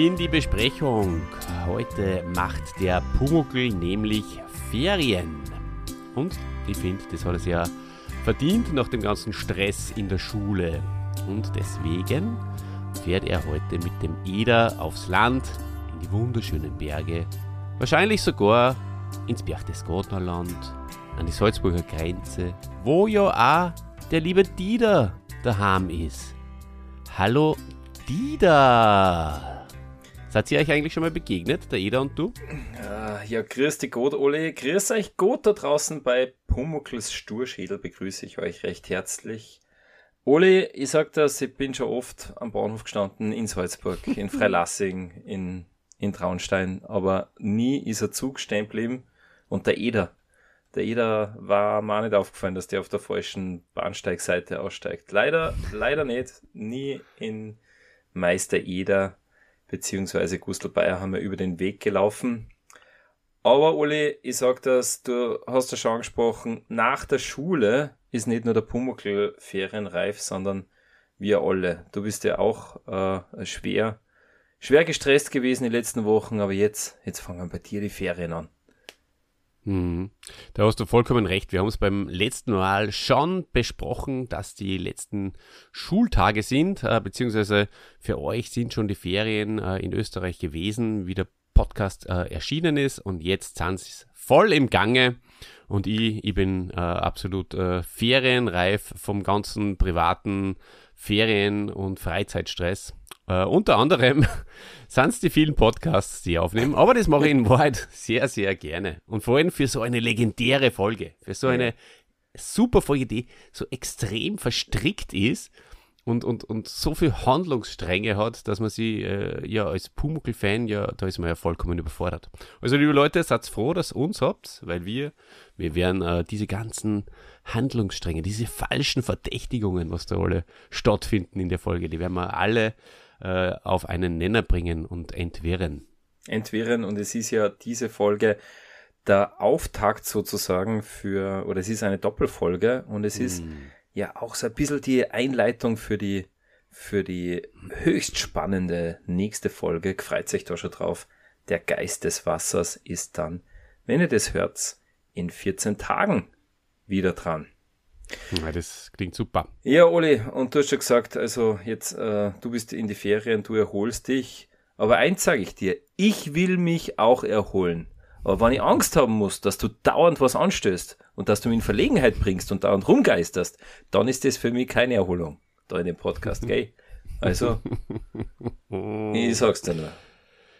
In die Besprechung. Heute macht der Pumuckl nämlich Ferien. Und ich finde, das hat er sehr verdient nach dem ganzen Stress in der Schule. Und deswegen fährt er heute mit dem Eder aufs Land, in die wunderschönen Berge, wahrscheinlich sogar ins Berchtesgadenerland, an die Salzburger Grenze, wo ja auch der liebe Dieter daheim ist. Hallo Dieter! Seid ihr euch eigentlich schon mal begegnet, der Eder und du? Ja, grüß dich Gott, Ole. Grüß euch Gott da draußen bei Pumuckls Sturschädel begrüße ich euch recht herzlich. Ole, ich sag das, ich bin schon oft am Bahnhof gestanden in Salzburg, in Freilassing, in, in Traunstein, aber nie ist er Zug stehen geblieben. Und der Eder, der Eder war mir nicht aufgefallen, dass der auf der falschen Bahnsteigseite aussteigt. Leider, leider nicht. Nie in Meister Eder beziehungsweise Gustl Bayer haben wir über den Weg gelaufen. Aber Uli, ich sag das, du hast ja schon angesprochen, nach der Schule ist nicht nur der Pumuckl ferienreif, sondern wir alle. Du bist ja auch äh, schwer, schwer gestresst gewesen die letzten Wochen, aber jetzt, jetzt fangen bei dir die Ferien an. Mhm. Da hast du vollkommen recht. Wir haben es beim letzten Mal schon besprochen, dass die letzten Schultage sind, äh, beziehungsweise für euch sind schon die Ferien äh, in Österreich gewesen, wie der Podcast äh, erschienen ist und jetzt sind sie voll im Gange und ich, ich bin äh, absolut äh, ferienreif vom ganzen privaten Ferien- und Freizeitstress. Uh, unter anderem sind es die vielen Podcasts, die ich aufnehmen, aber das mache ich in Wahrheit sehr, sehr gerne. Und vor allem für so eine legendäre Folge, für so eine super Folge, die so extrem verstrickt ist und, und, und so viel Handlungsstränge hat, dass man sie äh, ja als Pumuckl-Fan, ja, da ist man ja vollkommen überfordert. Also liebe Leute, seid froh, dass ihr uns habt, weil wir, wir werden äh, diese ganzen Handlungsstränge, diese falschen Verdächtigungen, was da alle stattfinden in der Folge, die werden wir alle äh, auf einen Nenner bringen und entwirren. Entwirren und es ist ja diese Folge der Auftakt sozusagen für, oder es ist eine Doppelfolge und es mm. ist ja auch so ein bisschen die Einleitung für die, für die höchst spannende nächste Folge. Freut sich da schon drauf. Der Geist des Wassers ist dann, wenn ihr das hört, in 14 Tagen wieder dran. Ja, das klingt super. Ja, Oli, und du hast schon gesagt, also jetzt, äh, du bist in die Ferien, du erholst dich. Aber eins sage ich dir, ich will mich auch erholen. Aber wenn ich Angst haben muss, dass du dauernd was anstößt und dass du mich in Verlegenheit bringst und dauernd rumgeisterst, dann ist das für mich keine Erholung. Da in dem Podcast, gell? Also, ich sag's dir nur.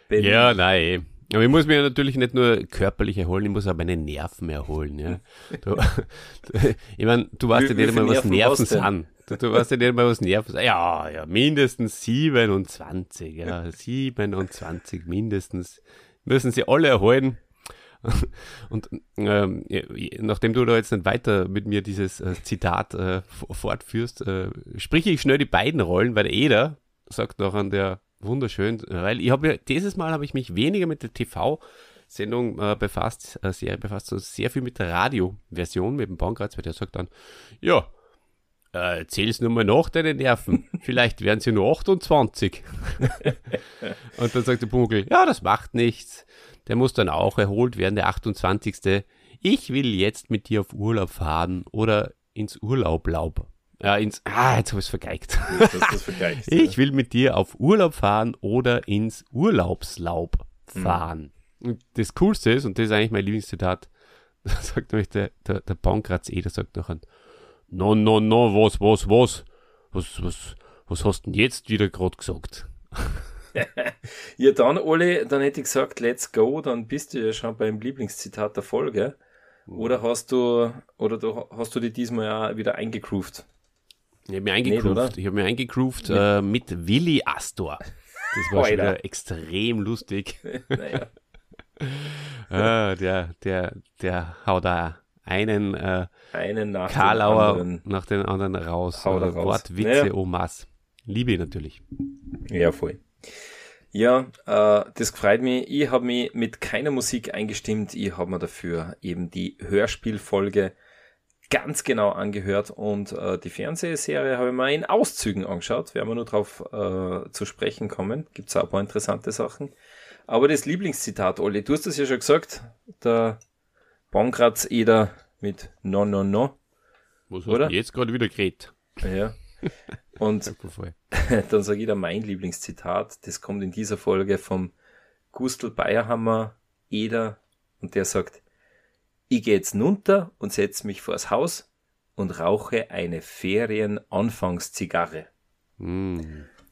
Bin ja, nein. Aber ich muss mich natürlich nicht nur körperlich erholen, ich muss auch meine Nerven erholen. Ja. Du, ich meine, du weißt ja nicht einmal, was Nerven sind. Du, du weißt ja nicht einmal, was Nerven sind. Ja, ja, mindestens 27, ja, 27 mindestens. Müssen sie alle erholen. Und ähm, nachdem du da jetzt nicht weiter mit mir dieses äh, Zitat äh, fortführst, äh, sprich ich schnell die beiden Rollen, weil der Eder sagt noch an der wunderschön, weil ich habe ja, dieses Mal habe ich mich weniger mit der TV-Sendung äh, befasst, äh, Serie befasst, sondern sehr viel mit der Radioversion, mit dem Bankratz, weil der sagt dann, ja, äh, zähl's nur mal nach deine Nerven. Vielleicht werden sie nur 28. und dann sagt der Pumuckl, ja, das macht nichts. Der muss dann auch erholt werden, der 28. Ich will jetzt mit dir auf Urlaub fahren oder ins Urlaublaub. Ja, ins, ah, jetzt habe ich es vergeigt. ich will mit dir auf Urlaub fahren oder ins Urlaubslaub fahren. Mhm. Und das Coolste ist, und das ist eigentlich mein Lieblingszitat, da sagt nämlich der, der, der Pankratz eh, der sagt nachher, no, no, no, was, was, was, was, was, was hast du denn jetzt wieder gerade gesagt? ja, dann, Oli, dann hätte ich gesagt, let's go, dann bist du ja schon beim Lieblingszitat der Folge. Oder hast du, oder du, hast du die diesmal ja wieder eingegroovt? Ich habe mir eingegroovt. ich habe mir eingegroovt äh, mit Willi Astor. Das war schon wieder extrem lustig. naja. ah, der, der, der haut da einen, äh, einen nach Karlauer den anderen. nach den anderen raus. Haut raus. Wortwitze ja. Omas. Liebe natürlich. Ja, voll. Ja, äh, das freut mich. Ich habe mich mit keiner Musik eingestimmt. Ich habe mir dafür eben die Hörspielfolge ganz genau angehört und äh, die Fernsehserie habe ich mal in Auszügen angeschaut. Werden wir nur drauf äh, zu sprechen kommen. Gibt es auch ein paar interessante Sachen. Aber das Lieblingszitat, Olli, du hast es ja schon gesagt, der Bankratz Eder mit No, No, No. Was hast du jetzt gerade wieder geredet? Ja. Und dann sage ich da mein Lieblingszitat, das kommt in dieser Folge vom Gustl Bayerhammer Eder und der sagt, ich gehe jetzt runter und setze mich vors Haus und rauche eine Ferienanfangszigarre. Mm,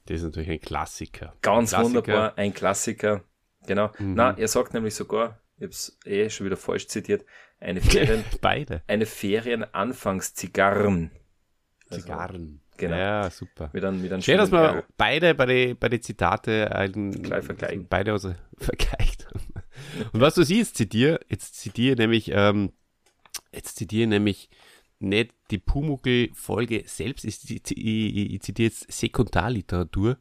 das ist natürlich ein Klassiker. Ganz Klassiker. wunderbar, ein Klassiker. Genau. Mhm. Na, er sagt nämlich sogar, ich habe es eh schon wieder falsch zitiert, eine Ferien, Beide. Eine Ferienanfangszigarren. Also, Zigarren. Genau. Ja, super. Mit einem, mit einem Schön, dass wir beide bei den bei die Zitate einen, Gleich vergleichen. beide also vergleicht haben. Und was du siehst, zitiere, jetzt zitiere nämlich, ähm, jetzt zitiere nämlich nicht die Pumuckl-Folge selbst, ich, zitiere jetzt Sekundarliteratur.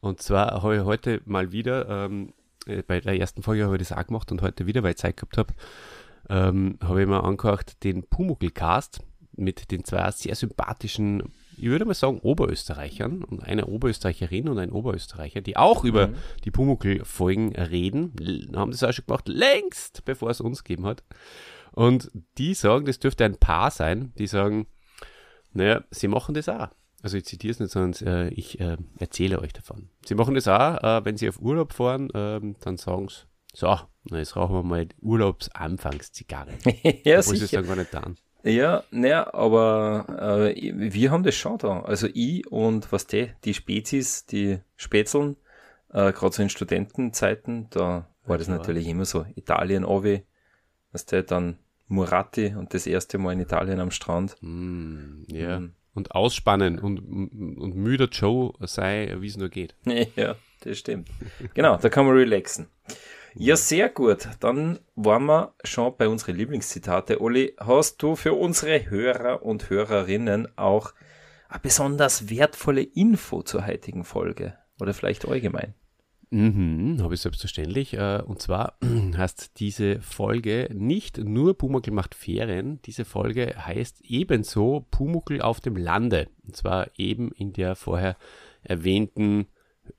Und zwar habe ich heute mal wieder, ähm, äh, bei der ersten Folge habe ich das auch gemacht und heute wieder, weil ich Zeit gehabt habe, ähm, habe ich mir angehört den Pumuckl-Cast mit den zwei sehr sympathischen ich würde mal sagen, Oberösterreichern und eine Oberösterreicherin und ein Oberösterreicher, die auch über mhm. die Pumuckl-Folgen reden, haben das auch schon gemacht, längst bevor es uns gegeben hat. Und die sagen, das dürfte ein Paar sein, die sagen, naja, sie machen das auch. Also ich zitiere es nicht, sondern äh, ich äh, erzähle euch davon. Sie machen das auch, äh, wenn sie auf Urlaub fahren, ähm, dann sagen sie, so, na, jetzt rauchen wir mal Urlaubsanfangszigarre. ja, Obwohl sicher. sie es dann gar nicht tun. Ja, naja, aber äh, wir haben das schon da. Also ich und was die, die Spezies, die Spätzeln, äh, gerade so in Studentenzeiten, da war das ja. natürlich immer so. Italien, Ovi, was der dann Murati und das erste Mal in Italien am Strand. Mm, ja. Mm. Und ausspannen und, und müder Joe sei, wie es nur geht. Ja, das stimmt. genau, da kann man relaxen. Ja, sehr gut. Dann waren wir schon bei unseren Lieblingszitate. Olli, hast du für unsere Hörer und Hörerinnen auch eine besonders wertvolle Info zur heutigen Folge? Oder vielleicht allgemein? Mhm, habe ich selbstverständlich. Äh, und zwar heißt diese Folge nicht nur Pumuckl macht Ferien. Diese Folge heißt ebenso Pumuckl auf dem Lande. Und zwar eben in der vorher erwähnten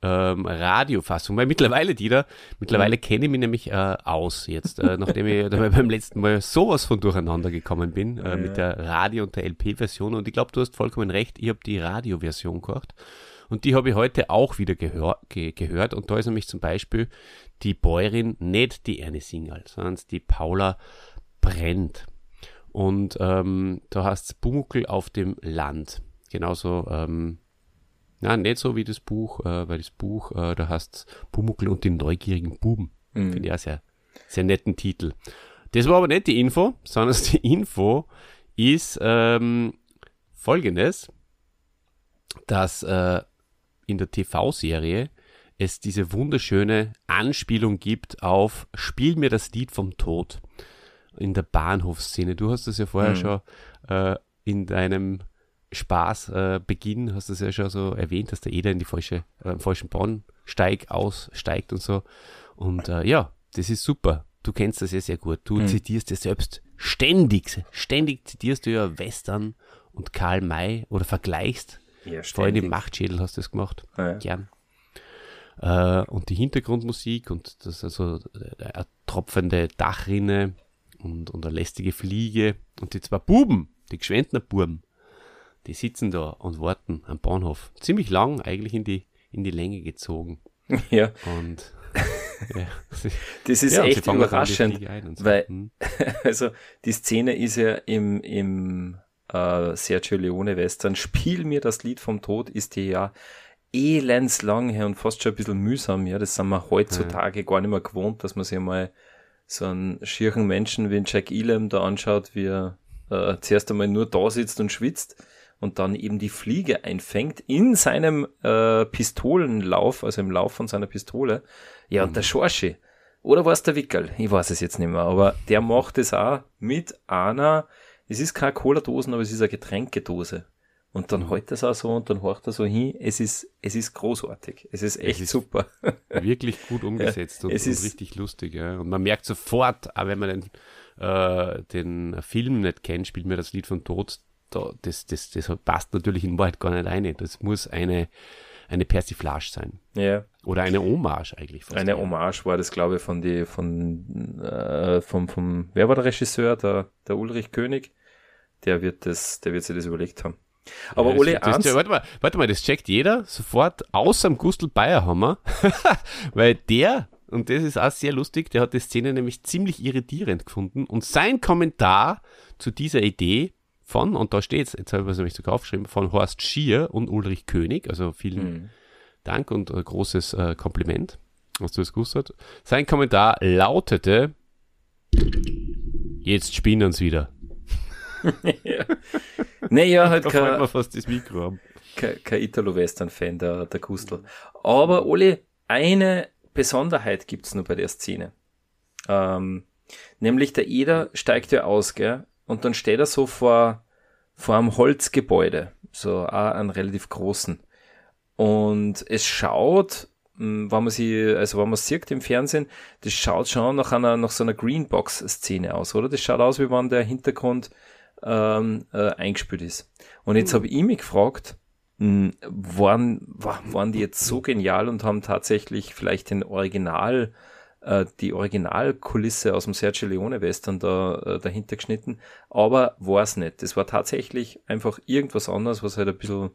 ähm, Radiofassung, weil mittlerweile, Dieter, mittlerweile mhm. kenne ich mich nämlich äh, aus jetzt, äh, nachdem ich beim letzten Mal sowas von durcheinander gekommen bin äh, ja. mit der Radio- und der LP-Version und ich glaube, du hast vollkommen recht, ich habe die Radioversion gehört und die habe ich heute auch wieder gehör, ge gehört. Und da ist nämlich zum Beispiel die Bäuerin nicht die Erne Singal, sondern die Paula Brennt und ähm, da heißt es Bumuckel auf dem Land, genauso ähm, na, nicht so wie das Buch, äh, weil das Buch, äh, da heißt Pumuckl und die neugierigen Buben. Mhm. Finde ich auch sehr, sehr netten Titel. Das war aber nicht die Info, sondern die Info ist ähm, folgendes, dass äh, in der TV-Serie es diese wunderschöne Anspielung gibt auf Spiel mir das Lied vom Tod in der Bahnhofsszene. Du hast das ja vorher mhm. schon äh, in deinem Spaß äh, Beginn, hast du es ja schon so erwähnt, dass der Eder in die falsche, äh, falschen Bahnsteig aussteigt und so. Und äh, ja, das ist super. Du kennst das ja sehr gut. Du mhm. zitierst ja selbst ständig, ständig zitierst du ja Western und Karl May oder vergleichst. Ja, Vor allem im Machtschädel hast du es gemacht. Ja. Gern. Äh, und die Hintergrundmusik und das also eine äh, tropfende Dachrinne und, und eine lästige Fliege und die zwei Buben, die Gschwendner Buben, die sitzen da und warten am Bahnhof. Ziemlich lang eigentlich in die, in die Länge gezogen. Ja. Und ja, das ist ja, echt überraschend, so. weil hm. also die Szene ist ja im, im äh, Sergio Leone Western Spiel mir das Lied vom Tod ist dir ja elends lang her und fast schon ein bisschen mühsam, ja, das sind wir heutzutage ja. gar nicht mehr gewohnt, dass man sich mal so einen schieren Menschen wie Jack Elam da anschaut, wie er äh, zuerst einmal nur da sitzt und schwitzt und dann eben die Fliege einfängt in seinem äh, Pistolenlauf, also im Lauf von seiner Pistole. Ja, und der mhm. Schorschi, oder war es der Wickel? Ich weiß es jetzt nicht mehr, aber der macht es auch mit einer, es ist keine Cola-Dosen, aber es ist eine Getränkedose. Und dann mhm. hält er es auch so und dann horcht er so hin. Es ist, es ist großartig. Es ist echt es ist super. Wirklich gut umgesetzt ja, und, und, richtig lustig. Ja. Und man merkt sofort, auch wenn man den äh, den Film nicht kennt, spielt mir das Lied von Tod, da, das, das, das passt natürlich in Wahrheit gar nicht rein. Das muss eine, eine Persiflage sein. Ja. Oder eine Hommage eigentlich. Eine. Hommage war das, glaube ich, von die, von, äh, vom, vom, wer war der Regisseur? Der, der Ulrich König. Der wird das, der wird sich das überlegt haben. Aber ja, Ole das, das, warte mal, warte mal, das checkt jeder sofort, außer dem Gustl Bayerhammer, weil der, und das ist auch sehr lustig, der hat die Szene nämlich ziemlich irritierend gefunden und sein Kommentar zu dieser Idee von, und da steht es, jetzt habe ich es nämlich sogar aufgeschrieben, von Horst Schier und Ulrich König, also vielen mhm. Dank und äh, großes äh, Kompliment, dass du es gewusst hast. Sein Kommentar lautete, jetzt spinnen uns wieder. ja. Naja, halt kein, man fast das Mikro haben. Kein, kein Italo-Western-Fan, der, der Kustel. Aber Oli, eine Besonderheit gibt's nur bei der Szene. Ähm, nämlich der Eder steigt ja aus, gell? Und dann steht er so vor, vor einem Holzgebäude, so einen relativ großen. Und es schaut, hm, wenn man sie, also wenn man es sieht im Fernsehen, das schaut schon nach einer, nach so einer Greenbox-Szene aus, oder? Das schaut aus, wie wenn der Hintergrund ähm, äh, eingespielt ist. Und jetzt habe ich mich gefragt, hm, waren, waren die jetzt so genial und haben tatsächlich vielleicht den Original, äh, die Originalkulisse aus dem Sergio Leone Western da äh, dahinter geschnitten, aber war es nicht. Das war tatsächlich einfach irgendwas anderes, was halt ein bisschen,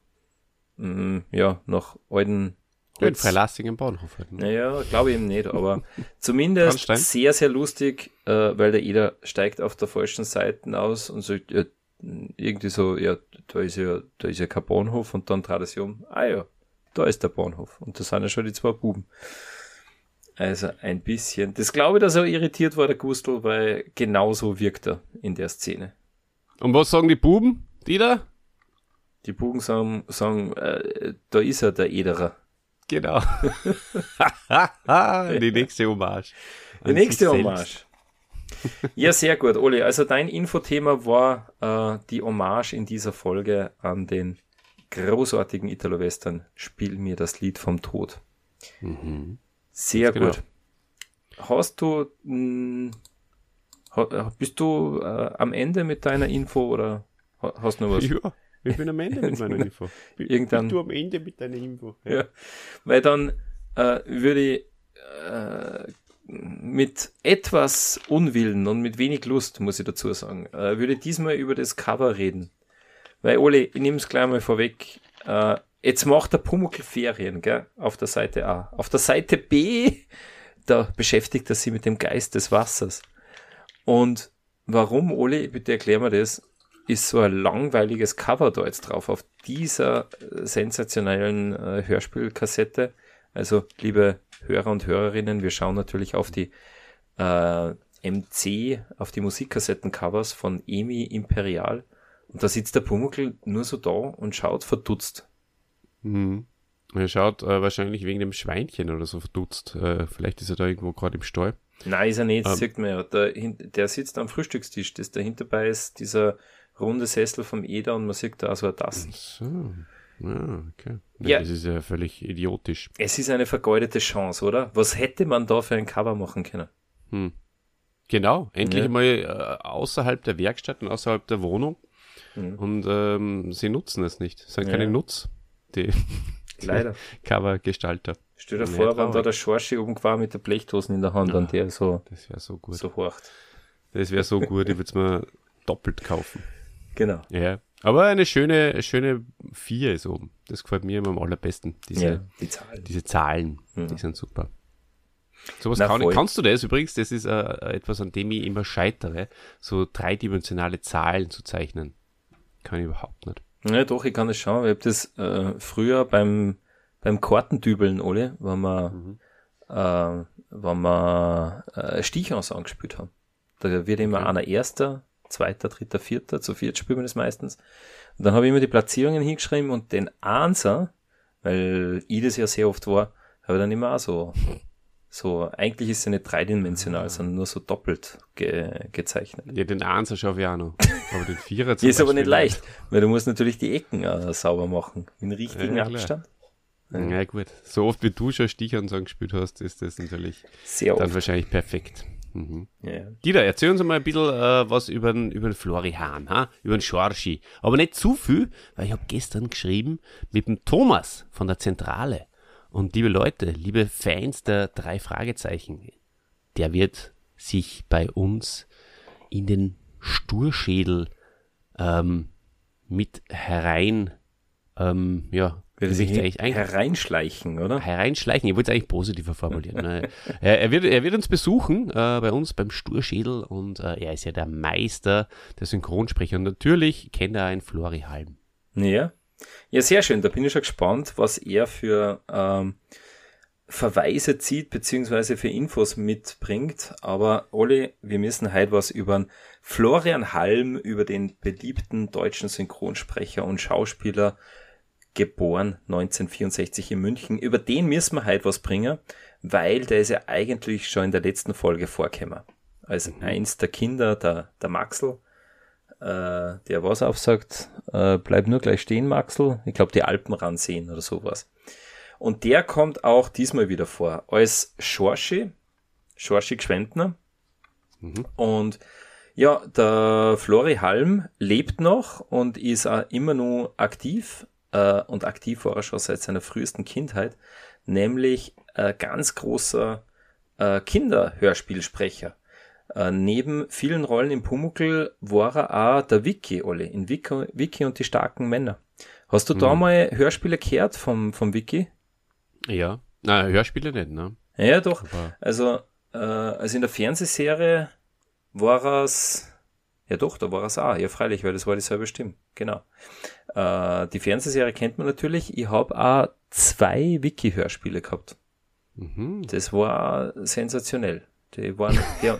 mh, hm, ja, nach alten Holz. Freilassigen Bahnhof halt. Ne? Naja, glaube ich eben nicht, aber zumindest sehr, sehr lustig, äh, weil der Eder steigt auf der falschen Seite aus und sagt, ja, irgendwie so, ja, da ist ja, da ist ja kein Bahnhof und dann trat er sich um, ah ja, da ist der Bahnhof und da sind ja schon die zwei Buben. Also ein bisschen. Das glaube ich, dass er irritiert war, der Gustl, weil genauso wirkt er in der Szene. Und was sagen die Buben, die da? Die Buben sagen, sagen äh, da ist er, der Ederer. Genau. die nächste Hommage. Die nächste Hommage. Ja, sehr gut, Oli. Also dein Infothema war äh, die Hommage in dieser Folge an den großartigen Italo-Western Spiel mir das Lied vom Tod. Mhm. Sehr Ganz gut. Genau. Hast du, mh, hm, bist du äh, am Ende mit deiner Info oder hast du noch was? Ja, ich bin am Ende mit meiner Info. Irgendwann. Bist du am Ende mit deiner Info? Ja. ja. Weil dann äh, würde ich äh, mit etwas Unwillen und mit wenig Lust, muss ich dazu sagen, äh, würde diesmal über das Cover reden. Weil, Oli, ich nehme es gleich mal vorweg. Jetzt macht der Pumuckl Ferien, gell? Auf der Seite A. Auf der Seite B, da beschäftigt er sich mit dem Geist des Wassers. Und warum, Oli, bitte erklär mir das, ist so ein langweiliges Cover da jetzt drauf, auf dieser äh, sensationellen äh, Hörspielkassette. Also, liebe Hörer und Hörerinnen, wir schauen natürlich auf die äh, MC, auf die Musikkassettencovers von Emi Imperial. Und da sitzt der Pumuckl nur so da und schaut verdutzt. Mhm. Er schaut äh, wahrscheinlich wegen dem Schweinchen oder so verdutzt. Äh, vielleicht ist er da irgendwo gerade im Stall. Nein, ist er nicht, ähm, sieht man ja. Der, der sitzt am Frühstückstisch, das dahinter bei ist dieser runde Sessel vom Eder und man sieht da so ein Tassen. So. Ja, okay. Ja, Das ist ja völlig idiotisch. Es ist eine vergeudete Chance, oder? Was hätte man da für ein Cover machen können? Hm. Genau, endlich ja. mal äh, außerhalb der Werkstatt und außerhalb der Wohnung. Mhm. Und ähm, sie nutzen es nicht. Es sind ja. keine Nutz, die, Leider. Covergestalter. Stell dir vor, wenn da der Schorschi oben war mit der Blechdosen in der Hand, ja, an der so. Das wäre so gut. So horcht. Das wäre so gut, ich würde es mir doppelt kaufen. Genau. Ja. Aber eine schöne, schöne 4 ist oben. Das gefällt mir immer am allerbesten. Diese, ja, die Zahlen. Diese Zahlen, mhm. die sind super. Sowas Na, kann, kannst du das übrigens, das ist äh, etwas, an dem ich immer scheitere, so dreidimensionale Zahlen zu zeichnen. Kann ich überhaupt nicht. Ja, doch, ich kann das schauen. Ich habe das äh, früher beim, beim Kartendübeln, Ole, wenn wir, mhm. äh, wenn wir äh, Stichons angespielt haben. Da wird immer okay. einer Erster, zweiter, dritter, vierter, zu viert spielen wir das meistens. Und dann habe ich immer die Platzierungen hingeschrieben und den Answer, weil ich das ja sehr oft war, habe ich dann immer auch so, so, eigentlich ist ja nicht dreidimensional, sondern nur so doppelt ge gezeichnet. Ja, den Answer schaffe ich auch noch. Aber den Vierer zum Ist aber nicht leicht, weil du musst natürlich die Ecken äh, sauber machen, in richtigen ja, Abstand. Ja. ja. gut. So oft wie du schon Stichern gespielt hast, ist das natürlich Sehr dann wahrscheinlich perfekt. Mhm. Ja. Dieter, erzähl uns mal ein bisschen äh, was über den, über den Flori Hahn, ha? über den Schorschi. Aber nicht zu viel, weil ich habe gestern geschrieben mit dem Thomas von der Zentrale. Und liebe Leute, liebe Fans der drei Fragezeichen, der wird sich bei uns in den Sturschädel ähm, mit herein, ähm, ja, will sich eigentlich hereinschleichen, oder? Hereinschleichen, ich wollte es eigentlich positiver formulieren. Ne? er, er, wird, er wird uns besuchen äh, bei uns beim Sturschädel und äh, er ist ja der Meister der Synchronsprecher und natürlich kennt er einen Flori Halm. Ja. Ja, sehr schön. Da bin ich schon gespannt, was er für ähm, Verweise zieht, beziehungsweise für Infos mitbringt. Aber Olli, wir müssen heute was über Florian Halm, über den beliebten deutschen Synchronsprecher und Schauspieler geboren 1964 in München. Über den müssen wir heute was bringen, weil der ist ja eigentlich schon in der letzten Folge vorgekommen. Als mhm. eins der Kinder, der, der Maxel, äh, der was aufsagt, äh, bleib nur gleich stehen, Maxel. Ich glaube, die Alpen ransehen oder sowas. Und der kommt auch diesmal wieder vor, als Schorschi, Schorschi Gschwendner. Mhm. Und ja, der Flori Halm lebt noch und ist auch immer nur aktiv äh, und aktiv war er schon seit seiner frühesten Kindheit, nämlich äh, ganz großer äh, Kinderhörspielsprecher. Äh, neben vielen Rollen im Pumuckl war er auch der Wiki, Olli, in Wiki, Wiki und die starken Männer. Hast du mhm. da mal Hörspiele gehört vom, vom Wiki? Ja, na, Hörspiele nicht, ne? Ja, doch. Aber also, äh, also in der Fernsehserie war es, ja doch, da war es auch, ja freilich, weil das war dieselbe Stimme, genau. Äh, die Fernsehserie kennt man natürlich. Ich habe auch zwei Wiki-Hörspiele gehabt. Mhm. Das war sensationell. Die waren, die,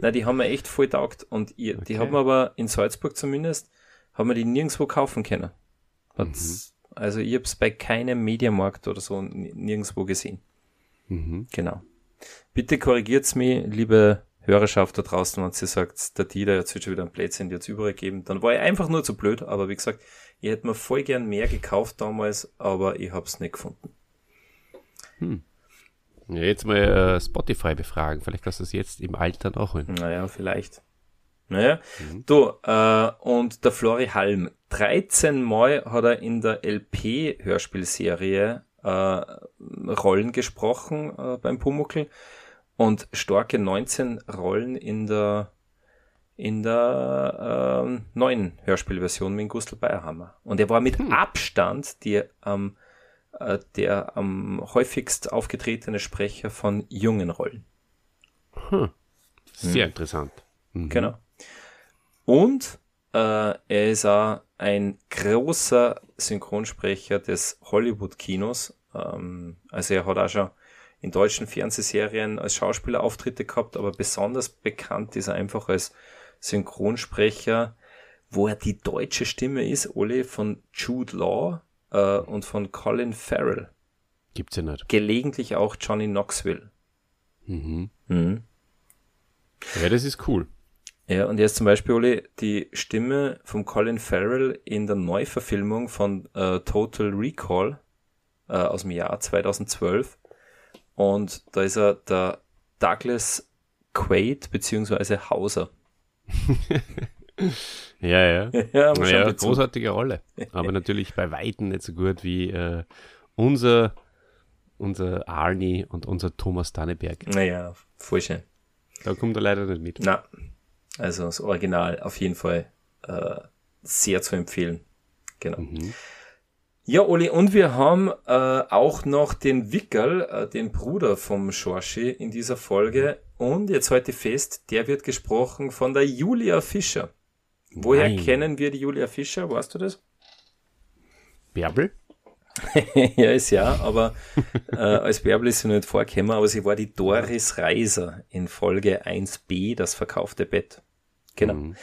na, die haben mir echt voll taugt. Und ich, okay. die haben aber in Salzburg zumindest, haben wir die nirgendwo kaufen können. Mhm. Also ich habe es bei keinem Mediamarkt oder so nirgendwo gesehen. Mhm. Genau. Bitte korrigiert's mich, liebe Hörerschaft da draußen, wenn sie sagt, der Dealer jetzt wird schon wieder ein Plätzchen jetzt übergeben. Dann war ich einfach nur zu blöd, aber wie gesagt, ich hätte mir voll gern mehr gekauft damals, aber ich habe es nicht gefunden. Hm. Ja, jetzt mal äh, Spotify befragen. Vielleicht kannst du es jetzt im Alter noch holen. Naja, vielleicht. Naja, mhm. du, äh, und der Flori Halm, 13 Mal hat er in der LP-Hörspielserie äh, Rollen gesprochen äh, beim Pumuckl und starke 19 Rollen in der in der ähm, neuen Hörspielversion mit Gustl Bayerhammer. Und er war mit hm. Abstand die, ähm, äh, der am häufigst aufgetretene Sprecher von jungen Rollen. Hm. Sehr hm. interessant. Mhm. Genau. Und äh, er ist auch ein großer Synchronsprecher des Hollywood-Kinos. Ähm, also er hat auch schon in deutschen Fernsehserien als Schauspieler Auftritte gehabt, aber besonders bekannt ist er einfach als Synchronsprecher, wo er die deutsche Stimme ist, Ole, von Jude Law äh, und von Colin Farrell. Gibt's ja nicht. Gelegentlich auch Johnny Knoxville. Mhm. Mhm. Ja, das ist cool. Ja, und jetzt zum Beispiel, Ole, die Stimme von Colin Farrell in der Neuverfilmung von äh, Total Recall äh, aus dem Jahr 2012. Und da ist er der Douglas Quaid beziehungsweise Hauser. ja, ja. ja, ja großartige Rolle. Aber natürlich bei Weitem nicht so gut wie äh, unser, unser Arnie und unser Thomas Danneberg. Naja, voll schön. Da kommt er leider nicht mit. Na, also das Original auf jeden Fall äh, sehr zu empfehlen. Genau. Mhm. Ja, Oli, und wir haben äh, auch noch den Wickel, äh, den Bruder vom Schorschi in dieser Folge. Und jetzt heute fest, der wird gesprochen von der Julia Fischer. Woher Nein. kennen wir die Julia Fischer? Weißt du das? Bärbel? ja, ist ja, aber äh, als Bärbel ist sie nicht vorgekommen, aber sie war die Doris Reiser in Folge 1b, das verkaufte Bett. Genau. Mhm.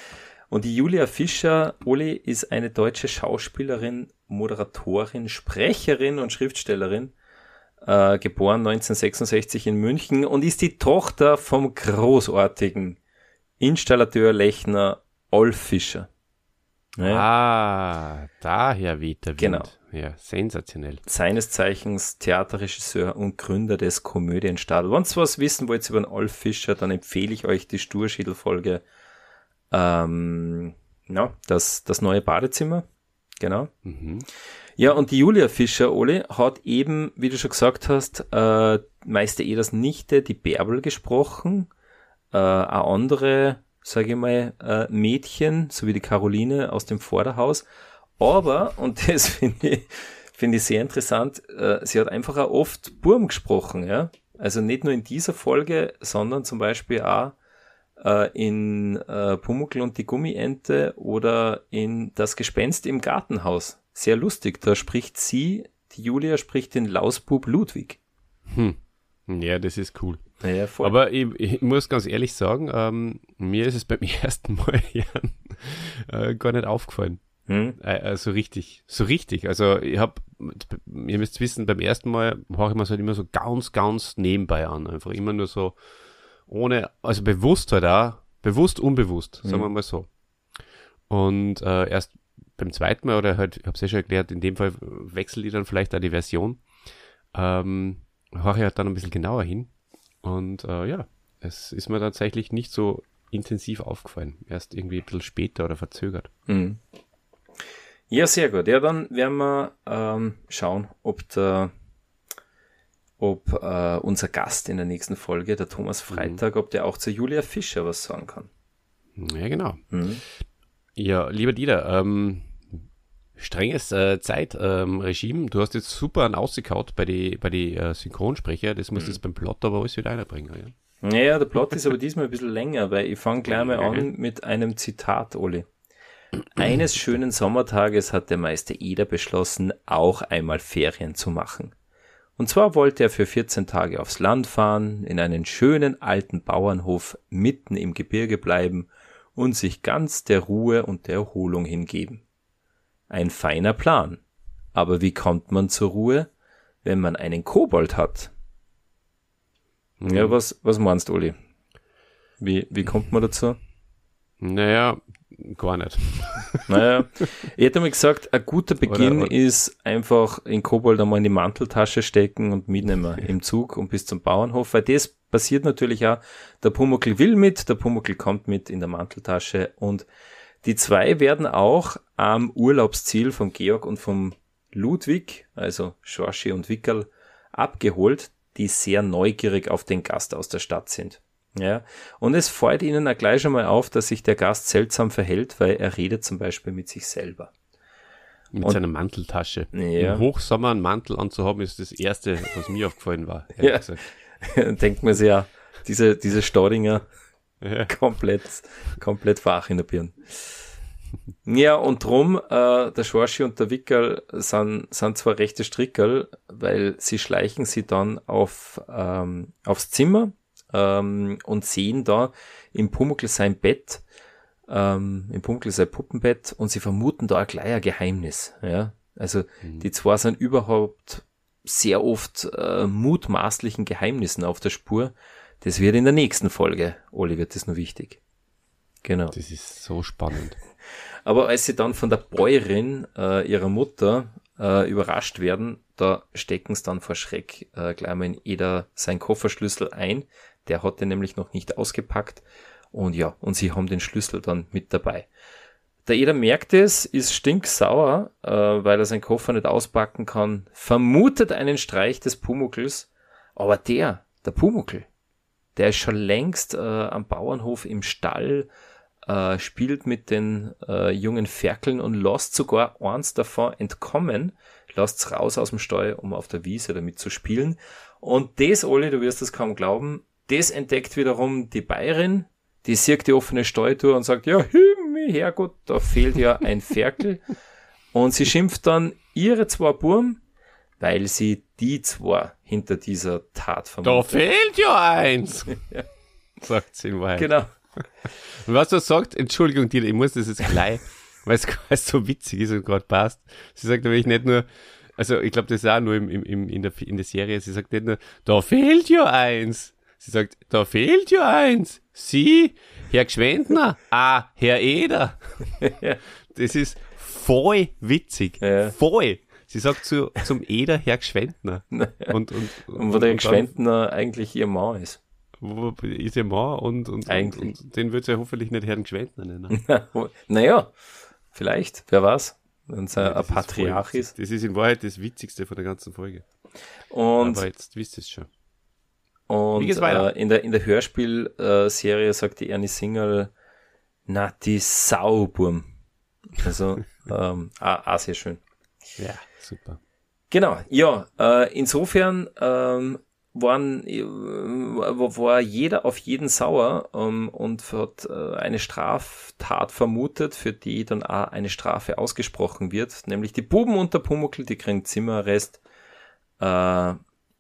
Und die Julia Fischer, Uli, ist eine deutsche Schauspielerin, Moderatorin, Sprecherin und Schriftstellerin, äh, geboren 1966 in München und ist die Tochter vom großartigen Installateur Lechner Olf Fischer. Naja. Ah, daher weht der Wind. Genau. Ja, sensationell. Seines Zeichens Theaterregisseur und Gründer des Komödienstadels. Wenn ihr was wissen wollt über den Olf Fischer, dann empfehle ich euch die Sturschädel-Folge. Ähm, ja, das, das neue Badezimmer. Genau. Mhm. Ja, und die Julia Fischer, Oli, hat eben, wie du schon gesagt hast, äh, Meister Eders Nichte, die Bärbel, gesprochen. Äh, eine andere, sage ich mal, äh, Mädchen, so wie die Caroline aus dem Vorderhaus. Aber, und das finde ich, finde ich sehr interessant, äh, sie hat einfach auch oft Burm gesprochen, ja. Also nicht nur in dieser Folge, sondern zum Beispiel auch äh, in äh, Pumuckl und die Gummiente oder in Das Gespenst im Gartenhaus. Sehr lustig. Da spricht sie, die Julia spricht den Lausbub Ludwig. Hm. Ja, das ist cool. Ja, Aber ich, ich, muss ganz ehrlich sagen, ähm, mir ist es beim ersten Mal hören äh, gar nicht aufgefallen. Hm? Äh, so richtig, so richtig. Also ich habe, ihr müsst wissen, beim ersten Mal höre ich mir halt immer so ganz, ganz nebenbei an. Einfach immer nur so ohne, also bewusst halt auch, bewusst, unbewusst, sagen mhm. wir mal so. Und äh, erst beim zweiten Mal, oder halt, ich habe es ja schon erklärt, in dem Fall wechselt die dann vielleicht auch die Version, ähm, höre ich halt dann ein bisschen genauer hin. Und äh, ja, es ist mir tatsächlich nicht so intensiv aufgefallen. Erst irgendwie ein bisschen später oder verzögert. Mhm. Ja, sehr gut. Ja, dann werden wir ähm, schauen, ob der ob äh, unser Gast in der nächsten Folge, der Thomas. Freitag, mhm. ob der auch zu Julia Fischer was sagen kann. Ja, genau. Mhm. Ja, lieber Dieter, ähm, strenges äh, Zeitregime. Ähm, du hast jetzt super an ausgekaut bei die, bei die äh, Synchronsprecher. Das musst du mhm. jetzt beim Plot aber alles wieder einbringen. Ja? Naja, der Plot ist aber diesmal ein bisschen länger, weil ich fange gleich mal an mit einem Zitat, Oli. Eines schönen Sommertages hat der Meister Eder beschlossen, auch einmal Ferien zu machen. Und zwar wollte er für 14 Tage aufs Land fahren, in einen schönen alten Bauernhof mitten im Gebirge bleiben und sich ganz der Ruhe und der Erholung hingeben. Ein feiner Plan. Aber wie kommt man zur Ruhe, wenn man einen Kobold hat? Mhm. Ja, was, was meinst du, Uli? Wie, wie kommt man dazu? Naja, gar nicht. Naja, ich hätte mal gesagt, ein guter Beginn oder, oder, ist einfach in Kobold einmal in die Manteltasche stecken und mitnehmen im Zug und bis zum Bauernhof, weil das passiert natürlich auch. Der Pumuckl will mit, der Pumuckl kommt mit in der Manteltasche und die zwei werden auch am Urlaubsziel von Georg und vom Ludwig, also Schorschi und Wickerl, abgeholt, die sehr neugierig auf den Gast aus der Stadt sind. Ja, und es fällt ihnen auch gleich einmal auf, dass sich der Gast seltsam verhält, weil er redet zum Beispiel mit sich selber. Mit und, seiner Manteltasche. Ja. Im Hochsommer einen Mantel anzuhaben, ist das Erste, was mir aufgefallen war. Ja. Denkt man sich ja, diese, diese Staudinger ja. komplett, komplett wach in der Birne. Ja, und drum, äh, der Schorschi und der Wickel sind, sind zwar rechte Strickerl, weil sie schleichen sie dann auf, ähm, aufs Zimmer ähm, und sehen da im Pumuckl sein Bett, ähm, im Pumuckl sein Puppenbett und sie vermuten da gleich ein Geheimnis. Ja? Also mhm. die zwei sind überhaupt sehr oft äh, mutmaßlichen Geheimnissen auf der Spur. Das wird in der nächsten Folge, Oli, wird das nur wichtig. Genau. Das ist so spannend. Aber als sie dann von der Bäuerin äh, ihrer Mutter äh, überrascht werden, da stecken sie dann vor Schreck äh, gleich mal in jeder sein Kofferschlüssel ein, der hat den nämlich noch nicht ausgepackt. Und ja, und sie haben den Schlüssel dann mit dabei. Der Eder merkt es, ist stinksauer, äh, weil er seinen Koffer nicht auspacken kann, vermutet einen Streich des Pumuckls, aber der, der Pumuckl, der ist schon längst äh, am Bauernhof im Stall, äh, spielt mit den äh, jungen Ferkeln und lässt sogar eins davon entkommen, lässt raus aus dem Stall, um auf der Wiese damit zu spielen. Und das, Olli, du wirst es kaum glauben, das entdeckt wiederum die Bayerin, die sieht die offene Steuertour und sagt, ja, Himmel, Herrgott, da fehlt ja ein Ferkel. und sie schimpft dann ihre zwei Burm, weil sie die zwei hinter dieser Tat vermutet. Da fehlt ja eins, ja. sagt sie in Wahrheit. Genau. Und was du sagt, Entschuldigung, Dieter, ich muss das jetzt gleich, weil es so witzig ist und gerade passt. Sie sagt nämlich nicht nur, also ich glaube, das ist auch nur im, im, in, der, in der Serie, sie sagt nicht nur, da fehlt ja eins, Sie sagt, da fehlt ja eins. Sie, Herr Gschwendner, ah, Herr Eder. das ist voll witzig. Ja. Voll. Sie sagt zu, zum Eder Herr Gschwendner. und, und, und, und wo der Gschwendner eigentlich ihr Mann ist. Wo ist ihr Mann und, und, Eigentlich. und, den wird sie ja hoffentlich nicht Herrn Gschwendner nennen. naja, vielleicht, wer weiß, wenn es ja, ein Patriarch ist, ist. Das ist in Wahrheit das Witzigste von der ganzen Folge. Und, Aber jetzt wisst ihr es schon. Und Wie geht's weiter? Äh, in der, in der Hörspielserie sagt die Ernie Single, na, die Sauburm. Also, ähm, auch, sehr schön. Ja, super. Genau, ja, äh, insofern ähm, waren, äh, war jeder auf jeden sauer ähm, und hat äh, eine Straftat vermutet, für die dann auch eine Strafe ausgesprochen wird, nämlich die Buben unter Pumuckl, die kriegen Zimmerarrest. Äh,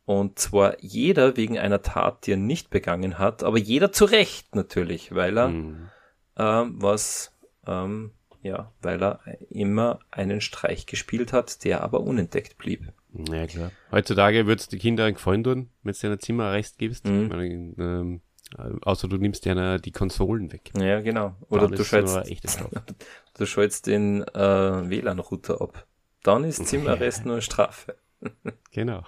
und zwar jeder wegen einer Tat, die er nicht begangen hat, aber jeder zu Recht natürlich, weil er mhm. äh, was, ähm, ja, weil er immer einen Streich gespielt hat, der aber unentdeckt blieb. Ja, klar. Heutzutage würde es die Kinder gefallen tun, wenn du dir ein Zimmerarrest gibst. Mhm. Meine, ähm, außer du nimmst dir die Konsolen weg. Ja, genau. Oder du schaltest, du schaltest den äh, WLAN-Router ab. Dann ist Zimmerarrest nur eine Strafe. genau.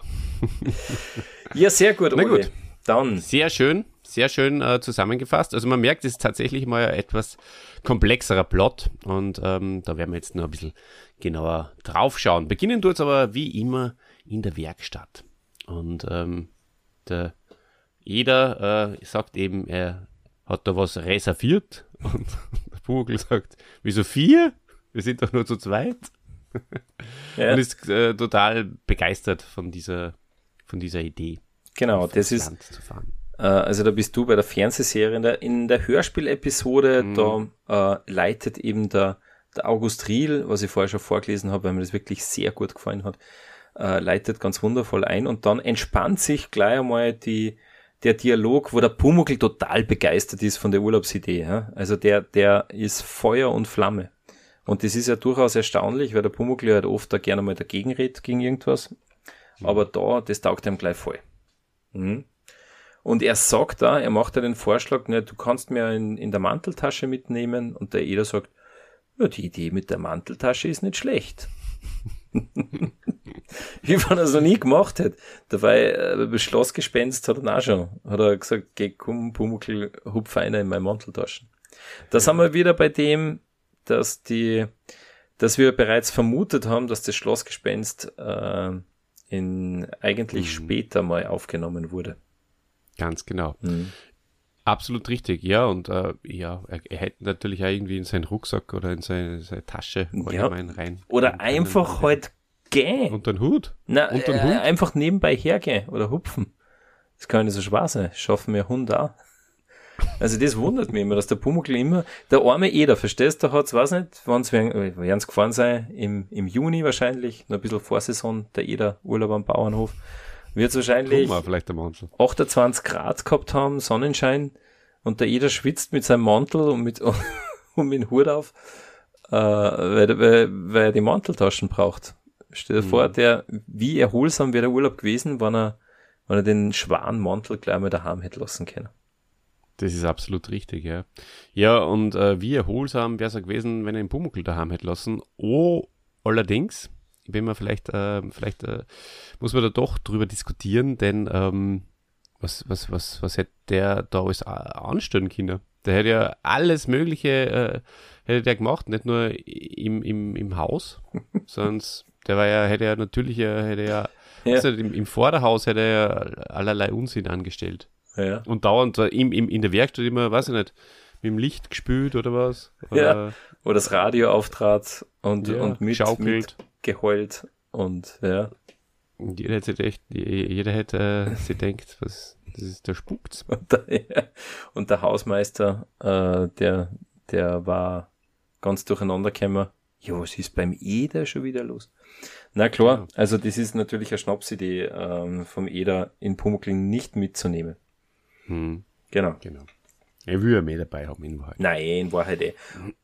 ja, sehr gut, Na gut. Dann. Sehr schön, sehr schön äh, zusammengefasst. Also man merkt, es ist tatsächlich mal ein etwas komplexerer Plot und ähm, da werden wir jetzt noch ein bisschen genauer draufschauen. Beginnen tut es aber wie immer in der Werkstatt. Und ähm, der jeder äh, sagt eben, er hat da was reserviert und der Vogel sagt, wieso vier? Wir sind doch nur zu zweit. Ja. und ist äh, total begeistert von dieser, von dieser Idee. Genau, das ist. Äh, also da bist du bei der Fernsehserie in der, in der Hörspielepisode, mhm. da äh, leitet eben der der August Riel, was ich vorher schon vorgelesen habe, weil mir das wirklich sehr gut gefallen hat, äh, leitet ganz wundervoll ein und dann entspannt sich gleich einmal die, der Dialog, wo der Pumuckl total begeistert ist von der Urlaubsidee. Ja? Also der, der ist Feuer und Flamme. Und das ist ja durchaus erstaunlich, weil der Pumuckl halt oft da gerne mal dagegen redet gegen irgendwas. Mhm. Aber da, das taugt ihm gleich voll. Mhm. Und er sagt da, er macht ja den Vorschlag, ne, du kannst mir in, in der Manteltasche mitnehmen und der Eder sagt, ja, die Idee mit der Manteltasche ist nicht schlecht. Wie man das noch nie gemacht hat. Dabei, äh, Schlossgespenst hat er auch schon, hat er gesagt, geh, komm, Pumuckl, hupf einer in meine Manteltaschen. Da sind wir wieder bei dem, dass die, dass wir bereits vermutet haben, dass das Schlossgespenst äh, in eigentlich mhm. später mal aufgenommen wurde. Ganz genau. Mhm. Absolut richtig, ja. Und äh, ja, er, er, hätte natürlich auch irgendwie in seinen Rucksack oder in seine, seine Tasche ja. rein. Oder einfach halt gehen. Und den Hut. Na, und den äh, Hut. einfach nebenbei hergehen oder hupfen. Das kann nicht so schwer sein. Schaffen wir Hund auch. Also das wundert mich immer, dass der Pumuckl immer, der arme Eder, verstehst du, hat's, weiß nicht, wann es werden es gefahren sein, im, im Juni wahrscheinlich, noch ein bisschen Vorsaison, der Eder Urlaub am Bauernhof wird es wahrscheinlich 28 Grad gehabt haben, Sonnenschein und der jeder schwitzt mit seinem Mantel und mit, und mit dem Hut auf, äh, weil, weil, weil er die Manteltaschen braucht. Stell dir mhm. vor, der, wie erholsam wäre der Urlaub gewesen, wenn er, wenn er den schweren Mantel gleich mal daheim hätte lassen können. Das ist absolut richtig, ja. Ja, und äh, wie erholsam wäre es gewesen, wenn er den Pumuckl daheim hätte lassen. Oh, allerdings, wenn man vielleicht, äh, vielleicht äh, muss man da doch drüber diskutieren, denn ähm, was, was, was, was hätte der da alles anstellen können? Der hätte ja alles Mögliche äh, hätte der gemacht, nicht nur im, im, im Haus, sondern der war ja, hätte ja natürlich, hätte ja, ja. Also im, im Vorderhaus hätte er ja allerlei Unsinn angestellt. Ja. Und dauernd im, im, in der Werkstatt immer, weiß ich nicht, mit dem Licht gespült oder was. Oder, ja. Wo das Radio auftrat und, ja, und mit, mit geheult und ja. Jeder hätte echt, jeder hätte äh, sich denkt, was, das ist der spukt. Und der, und der Hausmeister, äh, der, der war ganz durcheinander gekommen. Ja, was ist beim Eder schon wieder los? Na klar, ja. also das ist natürlich eine Schnapsidee ähm, vom Eder in Pumuckl nicht mitzunehmen. Hm. Genau. Genau. Er will ja mehr dabei haben in Wahrheit. Nein, in Wahrheit eh.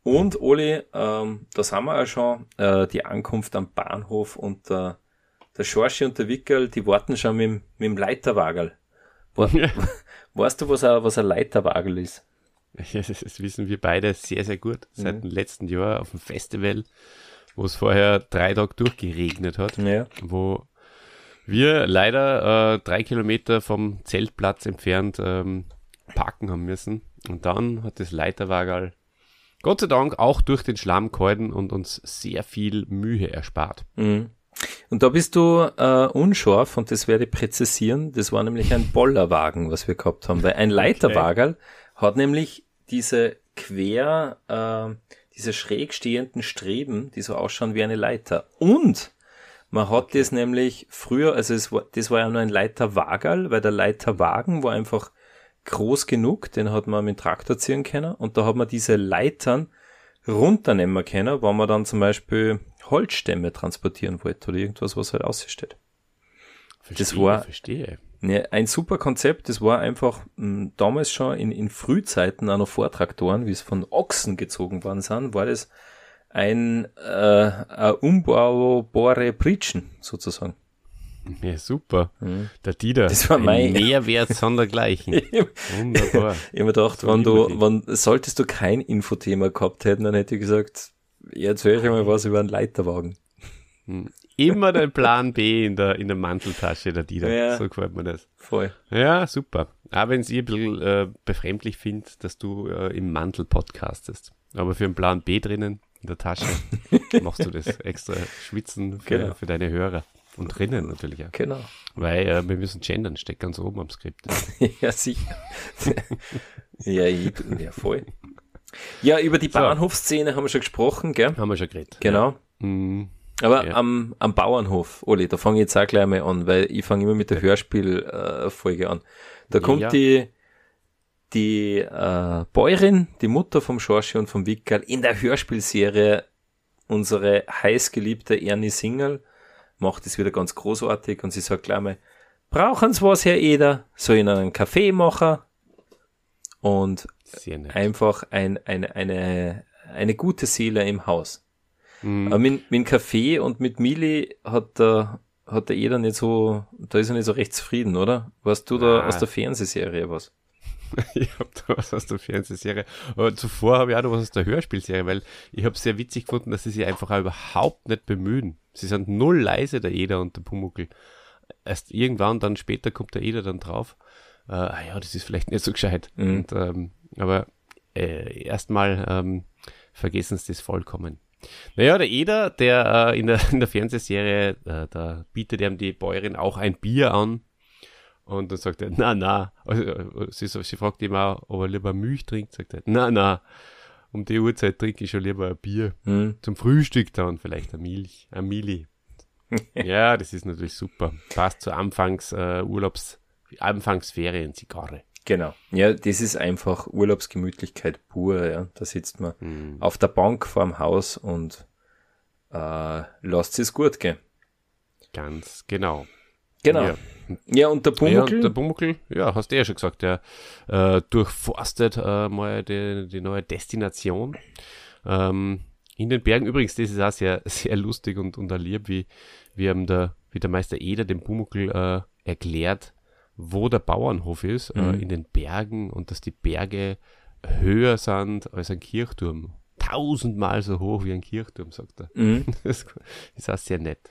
Und Oli, ähm, da sind wir ja schon, äh, die Ankunft am Bahnhof und der, der Schorschi und der Wickel, die warten schon mit, mit dem Leiterwagel. Weißt du, was ein, was ein Leiterwagel ist? Das wissen wir beide sehr, sehr gut. Seit mhm. dem letzten Jahr auf dem Festival, wo es vorher drei Tage durchgeregnet hat. Ja. Wo wir leider äh, drei Kilometer vom Zeltplatz entfernt ähm, parken haben müssen. Und dann hat das Leiterwagerl Gott sei Dank auch durch den Schlamm gehalten und uns sehr viel Mühe erspart. Mhm. Und da bist du äh, unscharf und das werde ich präzisieren. Das war nämlich ein Bollerwagen, was wir gehabt haben, weil ein Leiterwagerl okay. hat nämlich diese quer, äh, diese schräg stehenden Streben, die so ausschauen wie eine Leiter. Und man hat okay. das nämlich früher, also es war, das war ja nur ein Leiterwagerl, weil der Leiterwagen war einfach groß genug, den hat man mit dem Traktor ziehen können und da hat man diese Leitern runternehmen können, wenn man dann zum Beispiel Holzstämme transportieren wollte oder irgendwas, was halt aussteht. Verstehe, das war verstehe. Ne, ein super Konzept, das war einfach m, hm, damals schon in, in Frühzeiten einer Vortraktoren, wie es von Ochsen gezogen worden sind, war das ein, äh, ein umbaubare Pritschen sozusagen. Ja, super. Mhm. Der Dieter. Das war mein Mehrwert sondergleichen. Wunderbar. ich habe mir gedacht, wenn du, wenn, solltest du kein Infothema gehabt hätten, dann hätte ich gesagt, jetzt höre ich mal was über einen Leiterwagen. Hm. Immer dein Plan B in der, in der Manteltasche, der Dieter. Ja, so gefällt mir das. Voll. Ja, super. Aber wenn es ihr ein bisschen äh, befremdlich findet, dass du äh, im Mantel podcastest. Aber für einen Plan B drinnen in der Tasche machst du das extra schwitzen für, genau. für deine Hörer. Und drinnen natürlich auch. Genau. Weil äh, wir müssen gendern, steckt ganz oben am Skript. ja, sicher. ja, ich, ja, voll. Ja, über die so. Bahnhofsszene haben wir schon gesprochen, gell? Haben wir schon geredet. Genau. Ja. Mhm. Aber ja. am, am Bauernhof, Oli, da fange ich jetzt auch gleich mal an, weil ich fange immer mit der Hörspielfolge äh, an. Da kommt ja. die, die äh, Bäuerin, die Mutter vom Schorschi und vom Wickerl in der Hörspielserie unsere heißgeliebte Ernie Singerl macht es wieder ganz großartig und sie sagt gleich mal, brauchen Sie was, Herr Eder? Soll ich Ihnen einen Kaffee machen? Und einfach ein, eine, eine, eine gute Seele im Haus. Mhm. Aber mit, mit Kaffee und mit Mili hat der, hat der Eder nicht so, da ist er nicht so recht zufrieden, oder? Warst du da ah. aus der Fernsehserie was? ich habe da was aus der Fernsehserie. Aber zuvor habe ich auch noch was aus der Hörspielserie, weil ich habe sehr witzig gefunden, dass sie sich einfach auch überhaupt nicht bemühen. Sie sind null leise, der Eder und der Pumuckel. Erst irgendwann, dann später kommt der Eder dann drauf. Äh, ah ja, das ist vielleicht nicht so gescheit. Mhm. Und, ähm, aber äh, erstmal ähm, vergessen sie das vollkommen. Naja, der Eder, der äh, in, der, in der Fernsehserie, äh, da bietet ihm die Bäuerin auch ein Bier an und dann sagt er, na, na. Also, sie, sie fragt ihn auch, ob er lieber Milch trinkt. Sagt er, na, na. Um die Uhrzeit trinke ich schon lieber ein Bier. Hm. Zum Frühstück dann vielleicht eine Milch, ein Mili. ja, das ist natürlich super. Passt zur Anfangs äh, Urlaubs, Anfangsferien Zigarre. Genau. Ja, das ist einfach Urlaubsgemütlichkeit pur. Ja. Da sitzt man hm. auf der Bank vorm Haus und äh, lasst es gut gehen. Ganz genau. Genau. Ja. Ja, und der Pumuckl? Ja, der Pumuckl, ja, hast du ja schon gesagt, der äh, durchforstet äh, mal die, die neue Destination. Ähm, in den Bergen übrigens, das ist auch sehr, sehr lustig und, und lieb, wie, wie, ähm, der, wie der Meister Eder dem Pumuckl äh, erklärt, wo der Bauernhof ist, äh, mhm. in den Bergen und dass die Berge höher sind als ein Kirchturm. Tausendmal so hoch wie ein Kirchturm, sagt er. Mhm. Das ist auch sehr nett.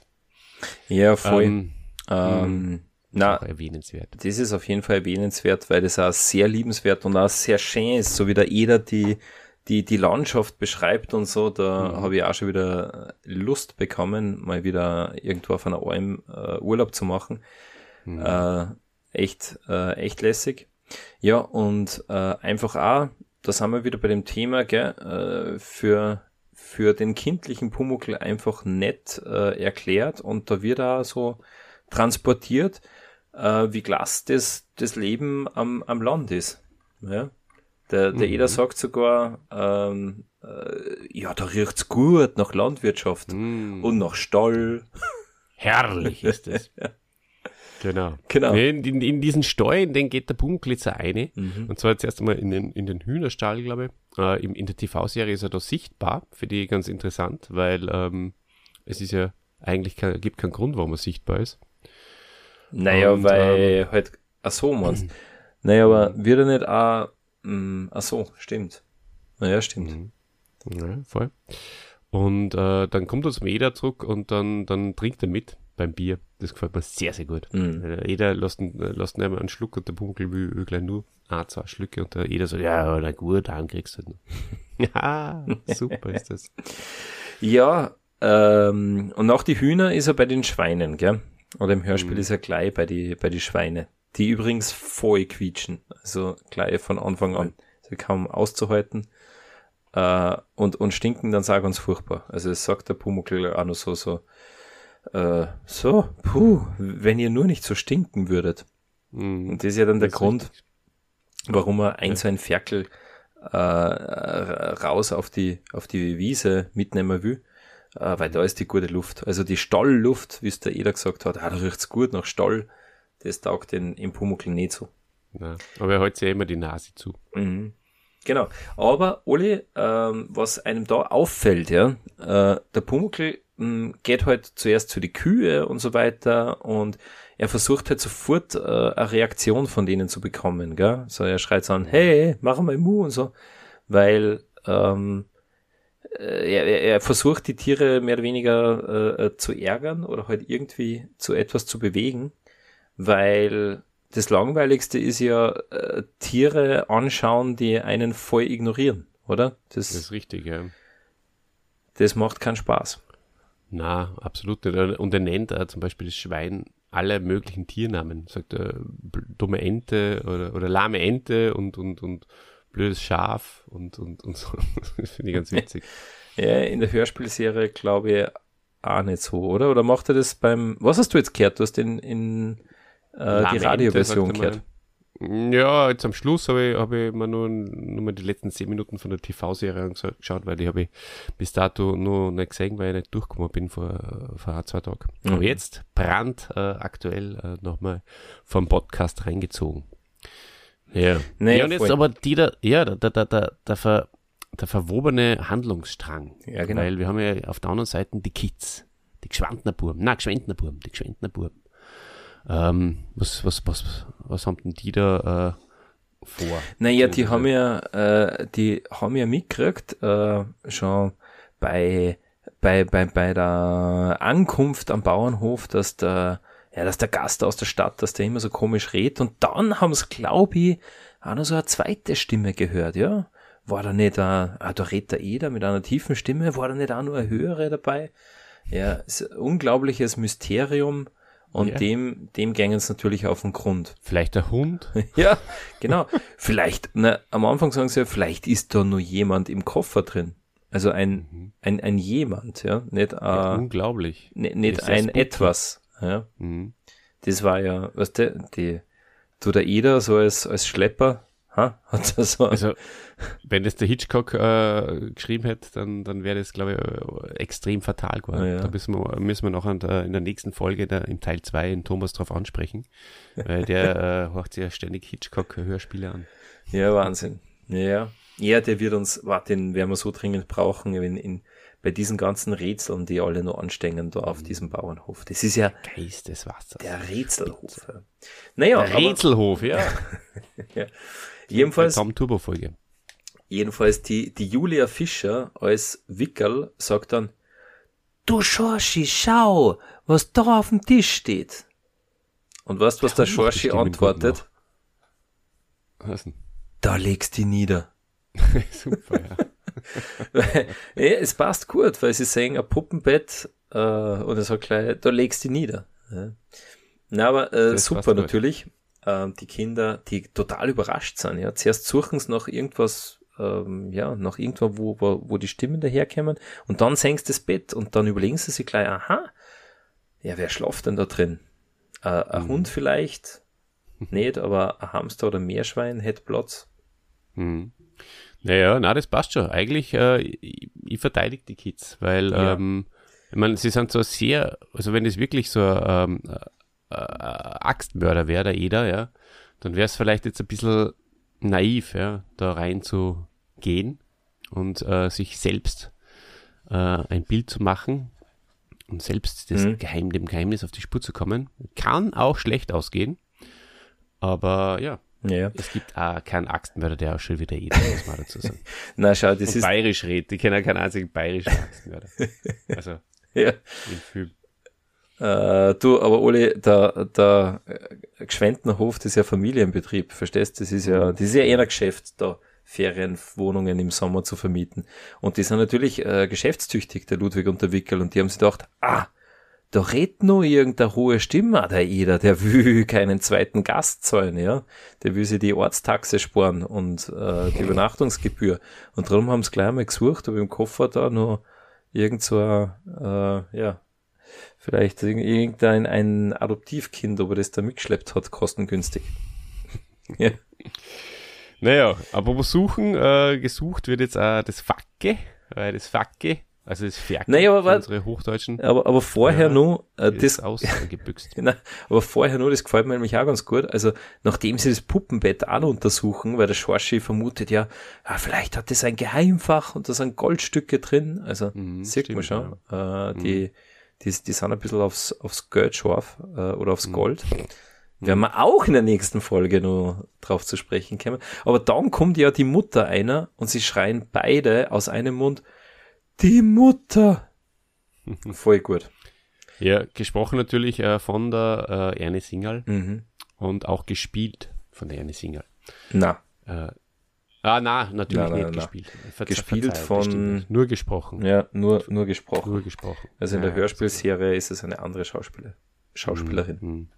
Ja, voll. Ähm, ähm, na, erwähnenswert. Das ist auf jeden Fall erwähnenswert, weil das auch sehr liebenswert und auch sehr schön ist, so wie der Eder die, die, die Landschaft beschreibt und so, da mhm. habe ich auch schon wieder Lust bekommen, mal wieder irgendwo auf einer Alm äh, Urlaub zu machen. Mhm. Äh, echt, äh, echt lässig. Ja, und äh, einfach auch, da sind wir wieder bei dem Thema, gell, äh, für, für den kindlichen Pumuckl einfach nett äh, erklärt und da wird auch so transportiert, äh, wie klasse das, das Leben am, am Land ist. Ja? Der, der mhm. Eder sagt sogar, ähm, äh, ja, da riecht's gut nach Landwirtschaft mhm. und nach Stall. Herrlich ist es. ja. Genau. genau. In, in, in, diesen Stall, in den geht der Punktglitzer eine. Mhm. Und zwar jetzt erst einmal in den, in den Hühnerstall, glaube ich. Äh, im, in der TV-Serie ist er da sichtbar. Für die ganz interessant, weil ähm, es ist ja eigentlich kein, gibt keinen Grund, warum er sichtbar ist. Naja, und, weil ähm, halt, ach so meinst. naja, aber wird er nicht auch Mm, ach so, stimmt. Naja, stimmt. Mhm. Ja, voll. Und äh, dann kommt uns Eder zurück und dann, dann trinkt er mit beim Bier. Das gefällt mir sehr, sehr gut. Mhm. Eder lässt, lässt nicht einen Schluck und der Bunkel will, will gleich nur ein, zwei Schlücke und der Eder sagt, ja, na gut, dann kriegst du halt noch. ja, super ist das. Ja, ähm, und auch die Hühner ist er bei den Schweinen, gell? Oder im Hörspiel mhm. ist er gleich bei die, bei die Schweine. Die übrigens voll quietschen. Also gleich von Anfang an. Also kaum auszuhalten. Äh, und, und stinken dann sag uns furchtbar. Also es sagt der Pumuckl auch noch so, so, äh, so, puh, wenn ihr nur nicht so stinken würdet. Mhm. Und das ist ja dann der Grund, richtig. warum er ein ja. so ein Ferkel äh, raus auf die, auf die Wiese mitnehmen will äh, weil da ist die gute Luft. Also die Stallluft, wie es der Eder gesagt hat, ah, da riecht's gut nach Stall, das taugt den, im Pumuckl nicht so. Ja, aber er hält sich ja immer die Nase zu. Mhm. Genau. Aber, Oli, ähm, was einem da auffällt, ja, äh, der Pumuckl mh, hm, geht halt zuerst zu die Kühe und so weiter und er versucht halt sofort äh, eine Reaktion von denen zu bekommen, gell? So, er schreit so an, hey, mach mal Mu und so, weil ähm, äh, er, er versucht die Tiere mehr oder weniger äh, äh, zu ärgern oder halt irgendwie zu etwas zu bewegen, weil das Langweiligste ist ja äh, Tiere anschauen, die einen voll ignorieren, oder? Das, das ist richtig, ja. Das macht keinen Spaß. Na, absolut nicht. Und er nennt äh, zum Beispiel das Schwein alle möglichen Tiernamen. Sagt er dumme Ente oder, oder lahme Ente und, und, und blödes Schaf und, und, und so. das finde ich ganz witzig. ja, in der Hörspielserie glaube ich auch nicht so, oder? Oder macht er das beim, was hast du jetzt gehört? Du hast in, in äh, die Radioversion gehört. Ja, jetzt am Schluss habe ich, hab ich mir nur, nur mal die letzten zehn Minuten von der TV-Serie angeschaut, weil die habe ich bis dato nur nicht gesehen, weil ich nicht durchgekommen bin vor, vor ein, zwei Tagen. Mhm. Aber jetzt brand äh, aktuell äh, nochmal vom Podcast reingezogen. Ja. Nee, ja, und jetzt aber die da, ja, der, der, der, der, ver, der verwobene Handlungsstrang. Ja, genau. Weil wir haben ja auf der anderen Seite die Kids, die Geschwandner Burm, nein, Geschwendner Burm, die Geschwendner Burm. Ähm, was, was, was, was haben denn die da äh, vor? Naja, die haben ja, äh, die haben ja mitgekriegt, äh, schon bei, bei, bei, bei der Ankunft am Bauernhof, dass der ja, dass der Gast aus der Stadt, dass der immer so komisch redet. Und dann haben sie, glaube ich, auch noch so eine zweite Stimme gehört, ja. War da nicht, ein, ah, da redet der Eder mit einer tiefen Stimme, war da nicht auch nur eine höhere dabei? Ja, ist unglaubliches Mysterium. Und ja. dem, dem gängen es natürlich auf den Grund. Vielleicht der Hund? ja, genau. vielleicht, na, am Anfang sagen sie ja, vielleicht ist da nur jemand im Koffer drin. Also ein, mhm. ein, ein jemand, ja. Nicht, äh, ja, unglaublich. Nicht, nicht ein etwas. Ja. Mhm. Das war ja, weißt du, die, du der Eder so als, als Schlepper, ha, hat er so. Also, wenn das der Hitchcock äh, geschrieben hätte, dann, dann wäre das, glaube ich, äh, extrem fatal geworden. Ah, ja. Da müssen wir, müssen wir noch in der, in der nächsten Folge, der, im Teil 2, in Thomas drauf ansprechen. weil der äh, sich ja ständig Hitchcock-Hörspiele an. Ja, Wahnsinn. Ja. Ja, der wird uns, warte, den werden wir so dringend brauchen, in, in bei diesen ganzen Rätseln, die alle nur anstängen da auf mhm. diesem Bauernhof. Das ist ja Geist des Wassers. Der Rätselhof. Ja. Naja, der Rätselhof, ja. ja. Jedenfalls. Tom Turbo Folge. Jedenfalls die, die Julia Fischer als Wickel sagt dann, du Schorschi, schau, was da auf dem Tisch steht. Und weißt, was der Schorschi antwortet? Da legst du nieder. Super, ja. ja, es passt gut, weil sie sagen, ein Puppenbett äh, und er sagt gleich, da legst du nieder. Ja. Na, aber äh, super natürlich. Äh, die Kinder, die total überrascht sind. Ja. Zuerst suchen sie nach irgendwas, ähm, ja, nach irgendwo, wo, wo, wo die Stimmen daherkommen und dann senkst das Bett und dann überlegen sie sich gleich, aha, ja, wer schlaft denn da drin? Äh, ein mhm. Hund vielleicht? Nicht, aber ein Hamster oder Meerschwein hätte Platz. Mhm. Naja, na, das passt schon. Eigentlich, äh, ich, ich verteidige die Kids, weil, ja. ähm, ich meine, sie sind so sehr, also wenn es wirklich so ähm, äh, Axtmörder wäre, der Eder, ja, dann wäre es vielleicht jetzt ein bisschen naiv, ja, da rein zu gehen und äh, sich selbst äh, ein Bild zu machen und selbst das mhm. Geheim, dem Geheimnis auf die Spur zu kommen. Kann auch schlecht ausgehen, aber ja, Ja. Es gibt auch keinen Axtmörder, der auch schon wieder jeder, muss man dazu sagen. Na, schau, das Und ist. Bayerisch redet. Die kennen keinen einzigen bayerischen Axtmörder. Also, ja. im Film. Äh, du, aber Oli, der, der Gschwendnerhof, das ist ja Familienbetrieb, verstehst? Das ist ja, das ist ja eher ein Geschäft da. Ferienwohnungen im Sommer zu vermieten. Und die sind natürlich äh, geschäftstüchtig, der Ludwig und der Wickel, und die haben sich gedacht, ah, da redet nur irgendeine hohe Stimme, der jeder, der will keinen zweiten Gast zahlen, ja. Der will sich die Ortstaxe sparen und äh, die Übernachtungsgebühr. Und darum haben sie gleich einmal gesucht, ob im Koffer da nur irgend so ein, äh, ja, vielleicht irgendein ein Adoptivkind, ob er das da mitgeschleppt hat, kostengünstig. ja. Naja, aber suchen, äh, gesucht wird jetzt auch das Facke, weil das Facke also das Ferkel naja, aber, unsere Hochdeutschen. Aber, aber vorher ja, nur äh, das ausgebüxt. Nein, aber vorher nur, das gefällt mir nämlich auch ganz gut. Also nachdem sie das Puppenbett auch untersuchen, weil der Schorschi vermutet ja, ja, vielleicht hat das ein Geheimfach und da sind Goldstücke drin. Also mhm, sieht stimmt, man schon. Ja. Äh, die, mhm. die, die sind ein bisschen aufs, aufs Geld scharf äh, oder aufs mhm. Gold. Mhm. Werden wir auch in der nächsten Folge nur drauf zu sprechen kommen. Aber dann kommt ja die Mutter einer und sie schreien beide aus einem Mund, die Mutter. Voll gut. Ja, gesprochen natürlich äh, von der äh, Erne Singal mhm. und auch gespielt von der Erne Singal. Na. Äh, ah, na, natürlich na, na, nicht na, gespielt. Ver gespielt von. Nur gesprochen. Ja, nur, nur gesprochen. Nur gesprochen. Also in der Hörspielserie ist es eine andere Schauspieler, Schauspielerin. Mhm.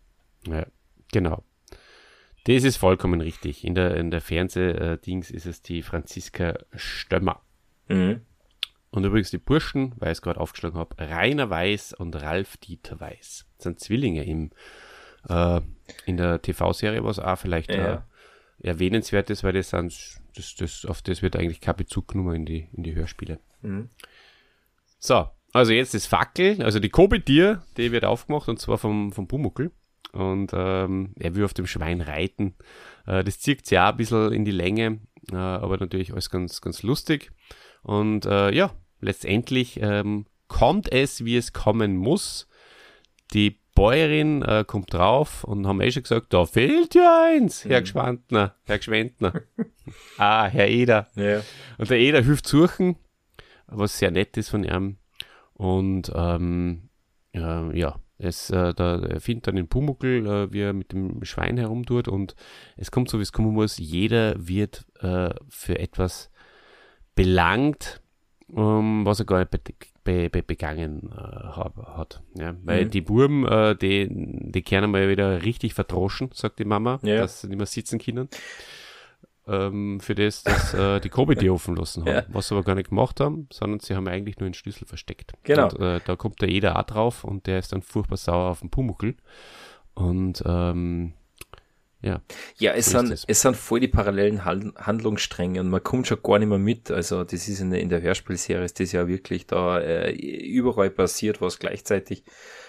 mhm. Ja, genau. Das ist vollkommen richtig. In der, in der Fernsehdings ist es die Franziska Stömmer. Mhm. Und übrigens die Burschen, weil ich es gerade aufgeschlagen habe, Rainer Weiß und Ralf Dieter Weiß. Das sind Zwillinge im, äh, in der TV-Serie, was auch vielleicht ja. äh, erwähnenswert ist, weil das sind, das, das, auf das wird eigentlich kein Bezug genommen in die, in die Hörspiele. Mhm. So, also jetzt das Fackel, also die Kobe-Tier, die wird aufgemacht und zwar vom, vom Bumuckel. Und ähm, er will auf dem Schwein reiten. Äh, das zieht sich auch ein bisschen in die Länge, äh, aber natürlich alles ganz, ganz lustig. Und äh, ja, letztendlich ähm, kommt es, wie es kommen muss. Die Bäuerin äh, kommt drauf und haben eh schon gesagt, da fehlt ja eins, Herr mhm. Geschwandner, Herr Geschwendner. ah, Herr Eder. Ja. Und der Eder hilft suchen, was sehr nett ist von ihm. Und ähm, äh, ja, es, äh, da, er findet dann den Pumuckel, äh, wie er mit dem Schwein herumtut und es kommt so, wie es kommen muss. Jeder wird äh, für etwas belangt, um, was er gar nicht be be be begangen äh, hat. Ja? Weil mhm. die Buben, äh, die, die kehren mal wieder richtig verdroschen, sagt die Mama, ja. dass sie nicht mehr sitzen können. Ähm, für das, dass äh, die Kobe die offen lassen haben. Ja. Was sie aber gar nicht gemacht haben, sondern sie haben eigentlich nur den Schlüssel versteckt. Genau. Und äh, da kommt der Eder auch drauf und der ist dann furchtbar sauer auf den Pumuckel. Und ähm, ja, ja es, so sind, es sind voll die parallelen Handlungsstränge und man kommt schon gar nicht mehr mit. Also das ist in der, in der Hörspielserie ist das ja wirklich da äh, überall passiert was gleichzeitig.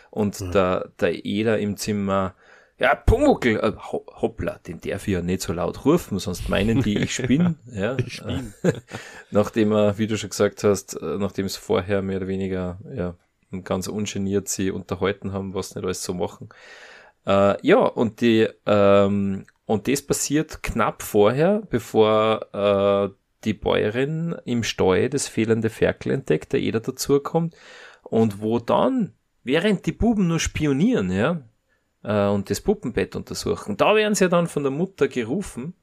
Und mhm. der, der Eder im Zimmer, ja, Pumuckel, äh, hoppla, den darf ich ja nicht so laut rufen, sonst meinen die, ich spinne. ja, ich spinn. nachdem er, wie du schon gesagt hast, äh, nachdem es vorher mehr oder weniger ja, ganz ungeniert sie unterhalten haben, was nicht alles so machen. Äh, ja, und die, ähm, und das passiert knapp vorher, bevor äh, die Bäuerin im Steu das fehlende Ferkel entdeckt, der Eder dazukommt, und wo dann, während die Buben nur spionieren, ja, äh, und das Puppenbett untersuchen, da werden sie dann von der Mutter gerufen,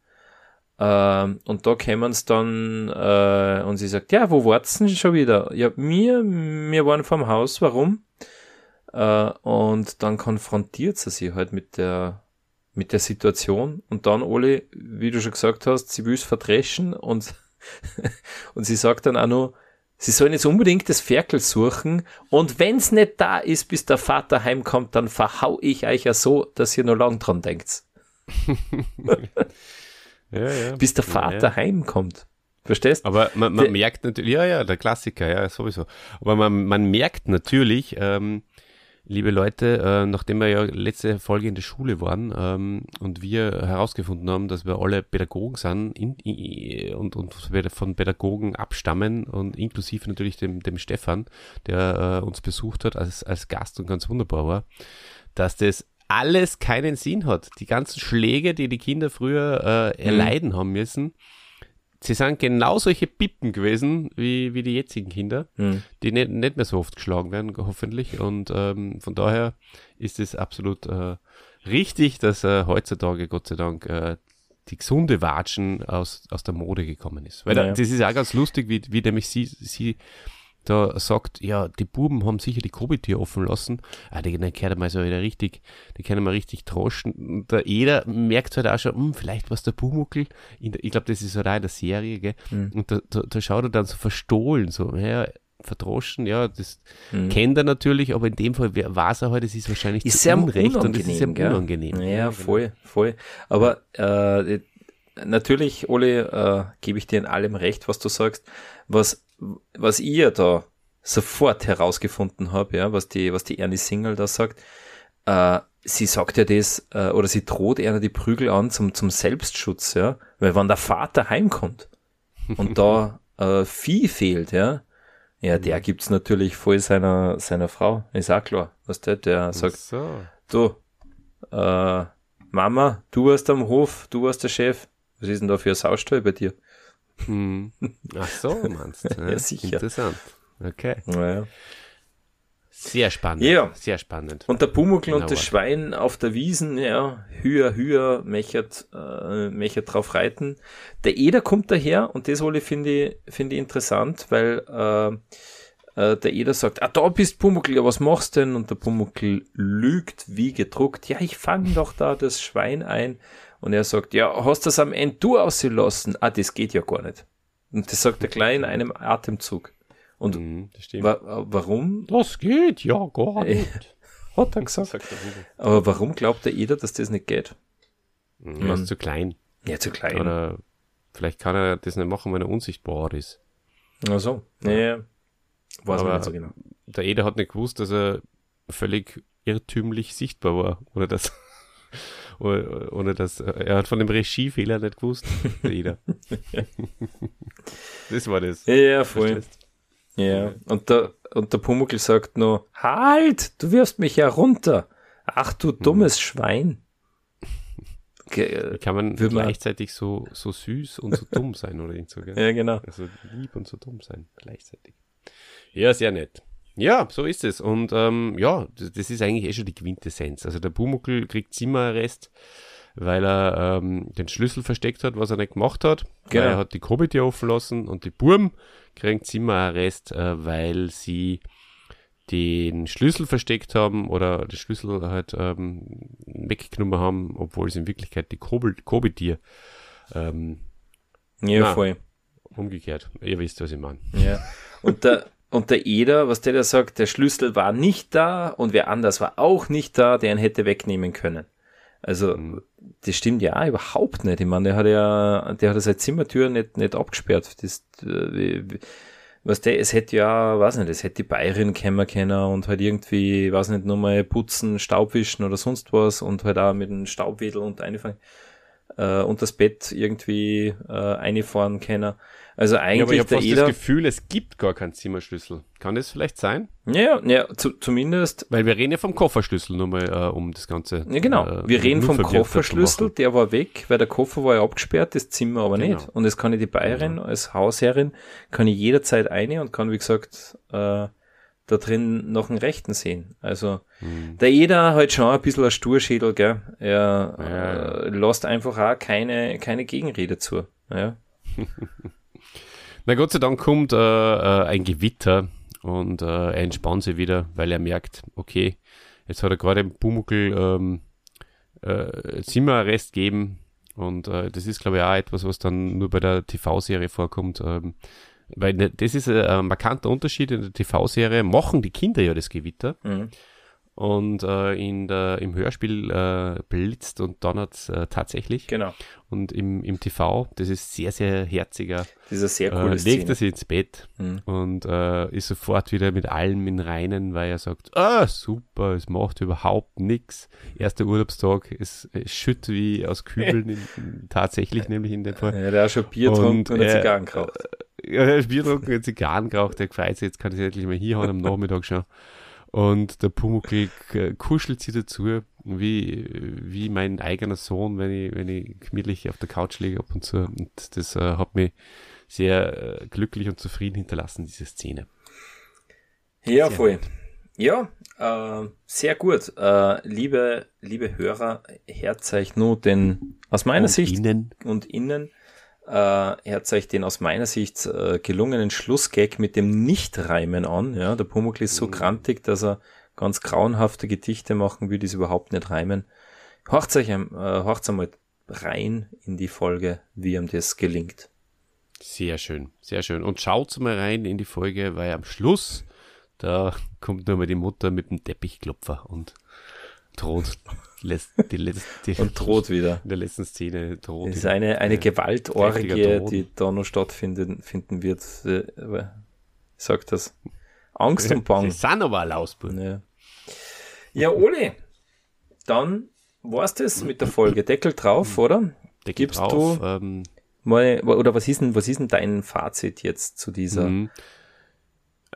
äh, und da kämen sie dann, äh, und sie sagt, ja, wo wart's denn schon wieder? Ja, mir, wir waren vom Haus, warum? Äh, und dann konfrontiert sie sich halt mit der, mit der Situation. Und dann, Oli, wie du schon gesagt hast, sie will es verdreschen und, und sie sagt dann auch noch, sie sollen jetzt unbedingt das Ferkel suchen und wenn's nicht da ist, bis der Vater heimkommt, dann verhau ich euch ja so, dass ihr nur lang dran denkt. ja, ja. Bis der Vater ja, heimkommt. Verstehst? Aber man, man merkt natürlich, ja, ja, der Klassiker, ja, sowieso. Aber man, man merkt natürlich, ähm, liebe Leute, äh, nachdem wir ja letzte Folge in der Schule waren ähm, und wir herausgefunden haben, dass wir alle Pädagogen sind in, in, und, und von Pädagogen abstammen und inklusive natürlich dem, dem Stefan, der äh, uns besucht hat als, als Gast und ganz wunderbar war, dass das alles keinen Sinn hat. Die ganzen Schläge, die die Kinder früher äh, erleiden mhm. haben müssen, sie sind genau solche Pippen gewesen wie, wie die jetzigen Kinder, mhm. die nicht, nicht mehr so oft geschlagen werden, hoffentlich. Und ähm, von daher ist es absolut äh, richtig, dass äh, heutzutage, Gott sei Dank, äh, die gesunde Watschen aus, aus der Mode gekommen ist. Weil naja. da, das ist auch ganz lustig, wie, wie nämlich sie, sie da sagt, ja, die Buben haben sicher die Kobi-Tür offen lassen. Ah, die, dann kehrt mal so wieder richtig, die können mal richtig troschen. Und der Eder merkt halt auch schon, hm, vielleicht was der Pumuckel, ich glaube, das ist halt auch in der Serie, gell? Mhm. Und da, da, da, schaut er dann so verstohlen, so, ja, verdroschen, ja, das mhm. kennt er natürlich, aber in dem Fall weiß er halt, es ist wahrscheinlich ist sehr unrecht und es ist sehr unangenehm. Ja, voll, genau. voll. Aber äh, natürlich, Ole, äh, gebe ich dir in allem recht, was du sagst. Was, was ihr da sofort herausgefunden habe, ja, was die, was die Ernie Single da sagt, äh, sie sagt ja das, äh, oder sie droht einer die Prügel an zum, zum Selbstschutz, ja, weil wenn der Vater heimkommt und da äh, Vieh fehlt, ja, ja, der gibt's natürlich voll seiner, seiner Frau, ist auch klar, was der, der sagt, so. du, äh, Mama, du warst am Hof, du warst der Chef, was ist denn da für ein Saustall bei dir? Hm. Ach so, meinst du? Ja, ja, sicher. Interessant. Okay. Naja. Sehr spannend. Ja. Sehr spannend. Und der Pumuckl und das Schwein auf der Wiesen, ja, höher, höher, mechert, äh, mechert drauf reiten. Der Eder kommt daher und das finde ich, finde ich interessant, weil äh, äh, der Eder sagt, ah, da bist Pumuckl, ja, was machst denn? Und der Pumuckl lügt wie gedruckt, ja, ich fange doch da das Schwein ein. Und er sagt, ja, hast du das am Ende du ausgelassen? Ah, das geht ja gar nicht. Und das sagt er gleich in einem Atemzug. Und mhm, wa warum? Das geht ja gar äh, nicht. Hat er gesagt. Aber warum glaubt der jeder, dass das nicht geht? Mhm, er ist zu klein. Ja, zu klein. Oder vielleicht kann er das nicht machen, wenn er unsichtbar ist. Ach so. Ja. ja. Weiß Aber man nicht so genau. Der Eder hat nicht gewusst, dass er völlig irrtümlich sichtbar war. Oder dass ohne dass er hat von dem Regiefehler nicht gewusst. Jeder. das war das. Ja, ja voll. Ja, und der, und der Pumuckl sagt nur, halt, du wirfst mich ja runter. Ach du hm. dummes hm. Schwein. Wie kann man gleichzeitig so, so süß und so dumm sein oder so, gell? Ja, genau. Also lieb und so dumm sein, gleichzeitig. Ja, sehr nett. Ja, so ist es. Und ähm, ja, das, das, ist eigentlich eh schon die Quintessenz. Also der Pumuckl kriegt Zimmerarrest, weil er ähm, den Schlüssel versteckt hat, was er nicht gemacht hat. Genau. Er hat die Kobitte offen lassen und die Burm kriegen Zimmerarrest, äh, weil sie den Schlüssel versteckt haben oder den Schlüssel halt ähm, weggenommen haben, obwohl es in Wirklichkeit die Kobitier ähm, ja, na, voll. Umgekehrt. Ihr wisst, was ich meine. Ja. Und der, und der Eder, was der da sagt, der Schlüssel war nicht da und wer anders war auch nicht da, der ihn hätte wegnehmen können. Also, mhm. das stimmt ja überhaupt nicht. Ich meine, der hat ja, der hat ja seine Zimmertür nicht, nicht abgesperrt. Das, äh, was der, es hätte ja, weiß nicht, es hätte die Bayerin kämmer können und halt irgendwie, weiß nicht, nur mal putzen, Staubwischen oder sonst was und halt auch mit einem Staubwedel und einfahren, äh, und das Bett irgendwie, äh, einfahren können. Also eigentlich ja, aber ich habe fast das Gefühl, es gibt gar keinen Zimmerschlüssel. Kann das vielleicht sein? Ja, ja, zu, zumindest. Weil wir reden ja vom Kofferschlüssel nur mal, äh, um das Ganze. Ja, genau. Äh, wir reden vom Kofferschlüssel, der war weg, weil der Koffer war ja abgesperrt, das Zimmer aber genau. nicht. Und es kann ich die Bayerin genau. als Hausherrin, kann ich jederzeit eine und kann, wie gesagt, äh, da drin noch einen Rechten sehen. Also mhm. der Eder halt schon ein bisschen ein Sturschädel, gell? Er ja. äh, lässt einfach auch keine, keine Gegenrede zu. Ja. Na Gott sei Dank kommt äh, äh, ein Gewitter und äh, er entspannt sich wieder, weil er merkt, okay, jetzt hat er gerade im Pumuckl ähm, äh, Zimmerarrest gegeben und äh, das ist glaube ich auch etwas, was dann nur bei der TV-Serie vorkommt. Ähm, weil ne, das ist ein, ein markanter Unterschied in der TV-Serie, machen die Kinder ja das Gewitter. Mhm und äh, in der, im Hörspiel äh, blitzt und donnert äh, tatsächlich. Genau. Und im, im TV, das ist sehr, sehr herziger. Dieser sehr coole äh, legt er sich ins Bett mhm. und äh, ist sofort wieder mit allem in Reinen, weil er sagt, ah, super, es macht überhaupt nichts. Erster Urlaubstag, es, es schütt wie aus Kübeln, in, in, tatsächlich nämlich in dem Fall. Ja, der hat schon Bier und, und Zigarren geraucht. Ja, er hat Bier getrunken und Zigarren geraucht, der freut sich, jetzt kann ich endlich mal hier haben am Nachmittag schon. Und der Pumuckl kuschelt sie dazu, wie, wie mein eigener Sohn, wenn ich, wenn ich gemütlich auf der Couch liege ab und zu. Und das äh, hat mich sehr äh, glücklich und zufrieden hinterlassen, diese Szene. Ja, sehr voll. Gut. Ja, äh, sehr gut. Äh, liebe, liebe Hörer, herzeicht nur den aus meiner und Sicht innen. und innen äh, herzeicht den aus meiner Sicht äh, gelungenen Schlussgag mit dem Nicht-Reimen an. Ja, der Pumuckl ist so mhm. grantig, dass er ganz grauenhafte Gedichte machen will, die es überhaupt nicht reimen. Horcht euch, äh, horcht einmal rein in die Folge, wie ihm das gelingt. Sehr schön, sehr schön. Und schaut mal rein in die Folge, weil am Schluss, da kommt nur mal die Mutter mit dem Teppichklopfer und droht die letzte, und droht wieder. In der letzten Szene droht. Es ist eine, eine Gewaltorgie, die da noch stattfinden finden wird. Äh, ich sag das. Angst und Bang. Aber Lausbund. Ja. ja, Oli, dann war's das mit der Folge. Deckel drauf, oder? Deckel Gibst drauf, du ähm, mal, oder was ist denn, was ist denn dein Fazit jetzt zu dieser? Mhm.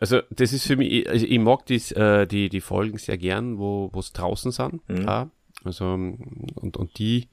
Also das ist für mich, also ich mag dies, äh, die, die Folgen sehr gern, wo es draußen sind. Mhm. Ja. Also und, und die,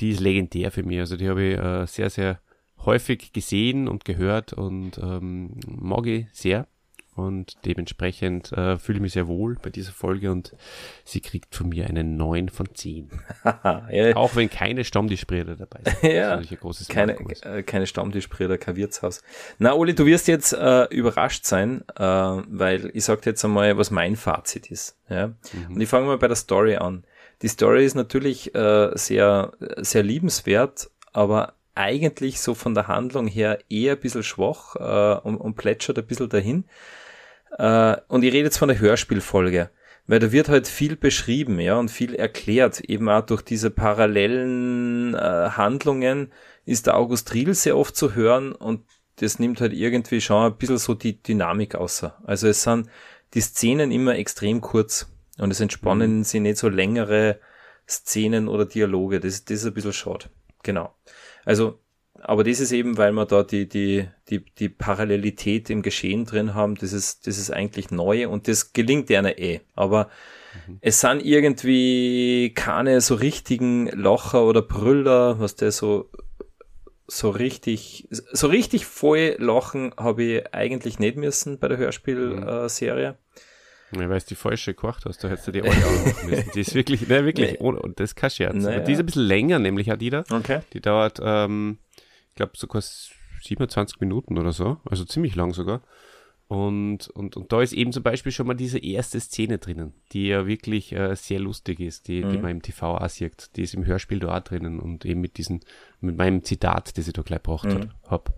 die ist legendär für mich. Also die habe ich äh, sehr, sehr häufig gesehen und gehört und ähm, mag ich sehr. Und dementsprechend äh, fühle ich mich sehr wohl bei dieser Folge und sie kriegt von mir einen 9 von 10. ja. Auch wenn keine Stammtischbrüder dabei sind. ja, keine, äh, keine Stammtischbrüder, kein Wirtshaus. Na, Oli, du wirst jetzt äh, überrascht sein, äh, weil ich sage jetzt einmal, was mein Fazit ist. Ja? Mhm. Und ich fange mal bei der Story an. Die Story ist natürlich äh, sehr, sehr liebenswert, aber eigentlich so von der Handlung her eher ein bisschen schwach äh, und, und plätschert ein bisschen dahin. Äh, und ich rede jetzt von der Hörspielfolge, weil da wird halt viel beschrieben, ja, und viel erklärt, eben auch durch diese parallelen äh, Handlungen ist der August Riel sehr oft zu hören und das nimmt halt irgendwie schon ein bisschen so die Dynamik außer. Also es sind die Szenen immer extrem kurz und es entspannen mhm. sie nicht so längere Szenen oder Dialoge. Das, das ist ein bisschen schade. Genau. Also aber das ist eben, weil wir da die, die, die, die Parallelität im Geschehen drin haben, das ist, das ist eigentlich neu und das gelingt einer eh. Aber mhm. es sind irgendwie keine so richtigen Locher oder Brüller, was der so, so richtig, so richtig voll lachen habe ich eigentlich nicht müssen bei der Hörspielserie. Mhm. Ja, weil es die falsche gekocht hast, da hättest du die alle auch machen müssen. Die ist wirklich, ne, wirklich, nee. und das ist kein Scherz. Naja. die ist ein bisschen länger, nämlich hat die da. Okay. Die dauert, ähm, ich glaube sogar 27 Minuten oder so, also ziemlich lang sogar. Und, und, und da ist eben zum Beispiel schon mal diese erste Szene drinnen, die ja wirklich äh, sehr lustig ist, die, mhm. die man im TV auch sieht. Die ist im Hörspiel da auch drinnen und eben mit diesem, mit meinem Zitat, das ich da gleich gebracht mhm. habe.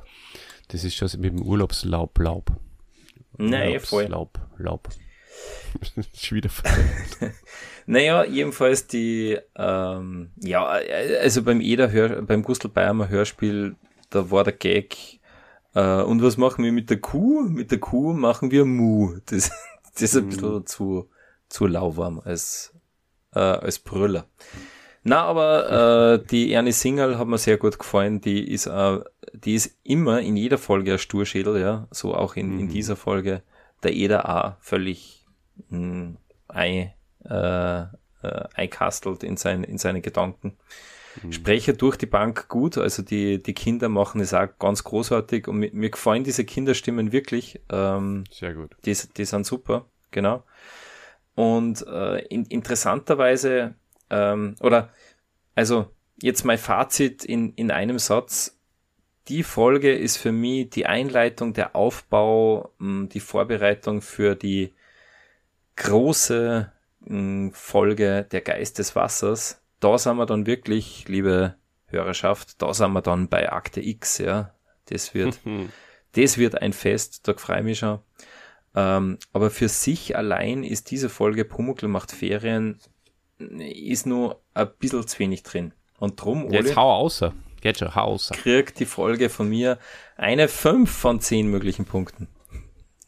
Das ist schon mit dem Urlaubslaub, Laub. Nein, voll. Laub, Laub. wieder Naja, jedenfalls die, ähm, ja, also beim Eder Hör, beim Gustl Bayermer Hörspiel, da war der Gag, äh, und was machen wir mit der Kuh? Mit der Kuh machen wir Mu. Das, das ist ein mhm. bisschen zu, zu lauwarm als, äh, als Brüller. Na, aber äh, die Ernie Singerl hat mir sehr gut gefallen. Die ist, äh, die ist immer in jeder Folge ein Sturschädel, ja. So auch in, in mhm. dieser Folge. Der Eder auch völlig mh, ein, äh, äh, einkastelt in, sein, in seine Gedanken. Mhm. Spreche durch die Bank gut, also die, die Kinder machen es auch ganz großartig und mir, mir gefallen diese Kinderstimmen wirklich. Ähm, Sehr gut. Die, die sind super, genau. Und äh, in, interessanterweise, ähm, oder also jetzt mein Fazit in, in einem Satz. Die Folge ist für mich die Einleitung, der Aufbau, die Vorbereitung für die große hm, Folge der Geist des Wassers. Da sind wir dann wirklich, liebe Hörerschaft, da sind wir dann bei Akte X, ja. Das wird, das wird ein Fest, da freue ich mich schon. Ähm, aber für sich allein ist diese Folge Pumuckl macht Ferien, ist nur ein bisschen zu wenig drin. Und drum, Ole, Jetzt hau außer. Geht schon, hau außer. Kriegt die Folge von mir eine 5 von 10 möglichen Punkten.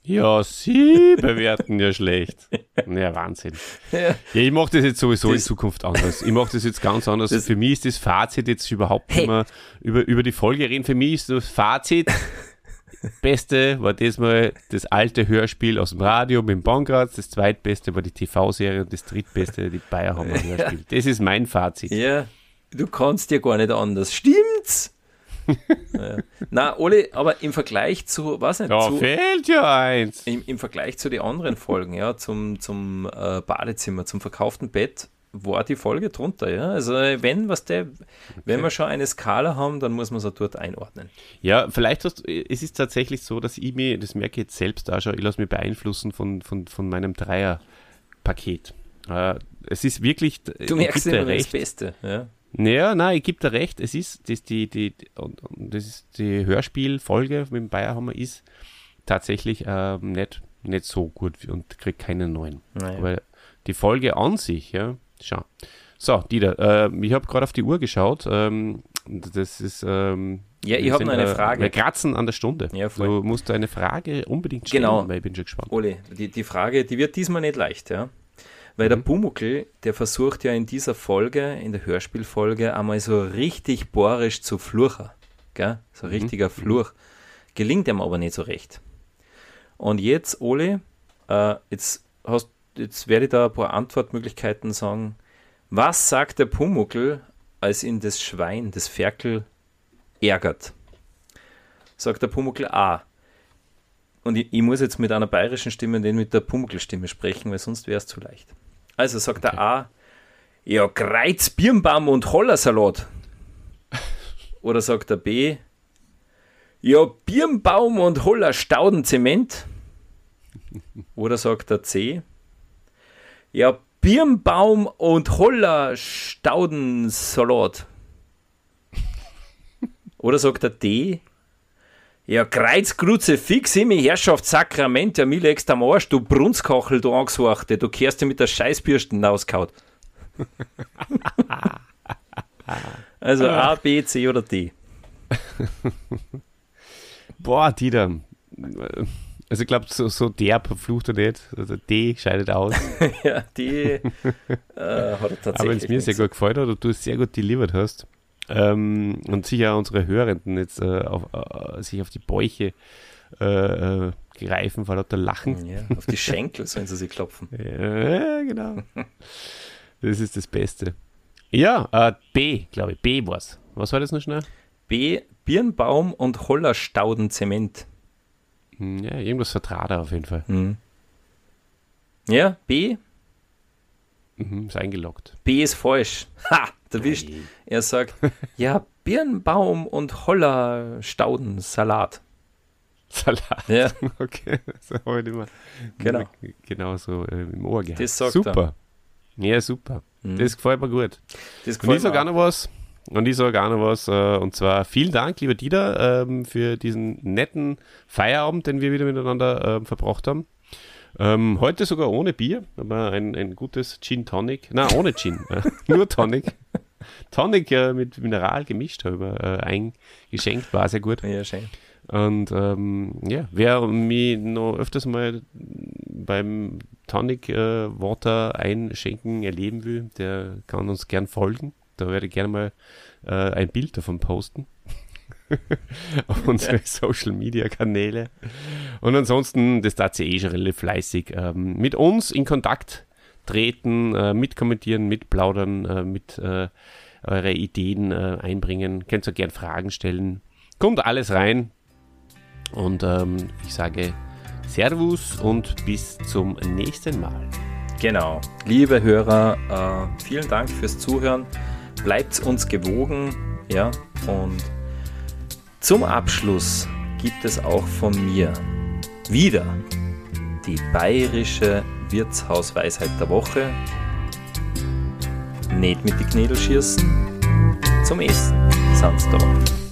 Ja, sie bewerten ja schlecht. Ja, Wahnsinn. Ja. ja ich mache das jetzt sowieso das in Zukunft anders. Ich mache das jetzt ganz anders. Für mich ist das Fazit jetzt überhaupt hey. nicht mehr über, über die Folge reden. Für mich ist das Fazit, Beste war diesmal das alte Hörspiel aus dem Radio mit dem Bankratz, das zweitbeste war die TV-Serie und das drittbeste die Bayerhammer Hörspiel. Das ist mein Fazit. Ja, du kannst dir gar nicht anders. Stimmt's? Ja. Na, Oli, aber im Vergleich zu, was nicht? Da zu, fehlt ja eins. Im, Im Vergleich zu den anderen Folgen, ja, zum, zum äh, Badezimmer, zum verkauften Bett, war die Folge drunter, ja. Also wenn was der, okay. wenn wir schon eine Skala haben, dann muss man sie dort einordnen. Ja, vielleicht hast es ist tatsächlich so, dass ich mir, das merke ich jetzt selbst auch schon, ich lasse mich beeinflussen von, von, von meinem Dreier-Paket. Äh, es ist wirklich. Du merkst immer recht. das Beste, ja. Naja, nein, ich gebe dir recht, es ist, das, die, die, das ist die Hörspielfolge mit dem Bayerhammer ist tatsächlich ähm, nicht, nicht so gut und kriegt keinen neuen. Naja. Aber die Folge an sich, ja, Schau. So, Dieter, äh, ich habe gerade auf die Uhr geschaut. Ähm, das ist. Ähm, ja, ich habe noch eine äh, Frage. Wir kratzen an der Stunde. Ja, du musst eine Frage unbedingt stellen, genau. weil ich bin schon gespannt. Ole, die, die Frage, die wird diesmal nicht leicht, ja. Weil mhm. der Pumuckl, der versucht ja in dieser Folge, in der Hörspielfolge, einmal so richtig bohrisch zu fluchen. Gell? So mhm. richtiger mhm. Fluch. Gelingt ihm aber nicht so recht. Und jetzt, Ole, äh, jetzt hast jetzt werde ich da ein paar Antwortmöglichkeiten sagen. Was sagt der Pumuckel, als ihn das Schwein, das Ferkel, ärgert? Sagt der Pumuckel A. Und ich, ich, muss jetzt mit einer bayerischen Stimme den mit der Pumuckel-Stimme sprechen, weil sonst wäre es zu leicht. Also sagt okay. der A. Ja, Kreiz, Birnbaum und Hollersalat. Oder sagt der B. Ja, Birnbaum und Holler Stauden Zement. Oder sagt der C. Ja, Birnbaum und Holler Staudensalat. Oder sagt der D? Ja, Kreuzgrutze fix im Herrschaftssakrament, mir legst am Arsch, du Brunskachel, du Angstwachte, du kehrst dir mit der Scheißbürsten auskaut. also A, B, C oder D. Boah, Dieter. Also ich glaube, so, so derb verflucht er nicht. Also D scheidet aus. ja, D äh, hat er tatsächlich. Aber wenn es mir sehr gut gefällt hat und du es sehr gut delivered hast ähm, und sicher unsere Hörenden jetzt äh, auf, äh, sich auf die Bäuche äh, äh, greifen vor lauter Lachen. Ja, auf die Schenkel sollen sie sich klopfen. ja, genau. das ist das Beste. Ja, äh, B, glaube ich. B war's. Was war das noch schnell? B, Birnbaum und Hollerstaudenzement. Hm, ja, irgendwas vertrat er auf jeden Fall. Mhm. Ja, B. Mhm, ist eingeloggt. B ist falsch. Ha, erwischt. Hey. Er sagt, ja, Birnbaum und Holler Stauden Salat. Salat. Ja. Okay, das habe ich immer genau, genau so äh, im Ohr gehabt. Das sagt super. Er. Ja, super. Mhm. Das gefällt mir gut. Das gefällt Und ich sage auch noch was. Und ich sage auch noch was, äh, und zwar vielen Dank, lieber Dieter, ähm, für diesen netten Feierabend, den wir wieder miteinander äh, verbracht haben. Ähm, heute sogar ohne Bier, aber ein, ein gutes Gin Tonic. Na, ohne Gin, nur Tonic. Tonic äh, mit Mineral gemischt habe äh, eingeschenkt, war sehr gut. Ja, schön. Und ähm, ja, wer mich noch öfters mal beim Tonic äh, Water einschenken erleben will, der kann uns gern folgen. Da werde ich gerne mal äh, ein Bild davon posten. auf unsere Social Media Kanäle. Und ansonsten, das tat sie eh schon relativ fleißig, ähm, mit uns in Kontakt treten, äh, mitkommentieren, mitplaudern, äh, mit äh, eure Ideen äh, einbringen. Könnt ihr gerne Fragen stellen. Kommt alles rein. Und ähm, ich sage Servus und bis zum nächsten Mal. Genau. Liebe Hörer, äh, vielen Dank fürs Zuhören bleibt uns gewogen, ja, und zum Abschluss gibt es auch von mir wieder die bayerische Wirtshausweisheit der Woche. Nicht mit die Knädel schießen, zum Essen da.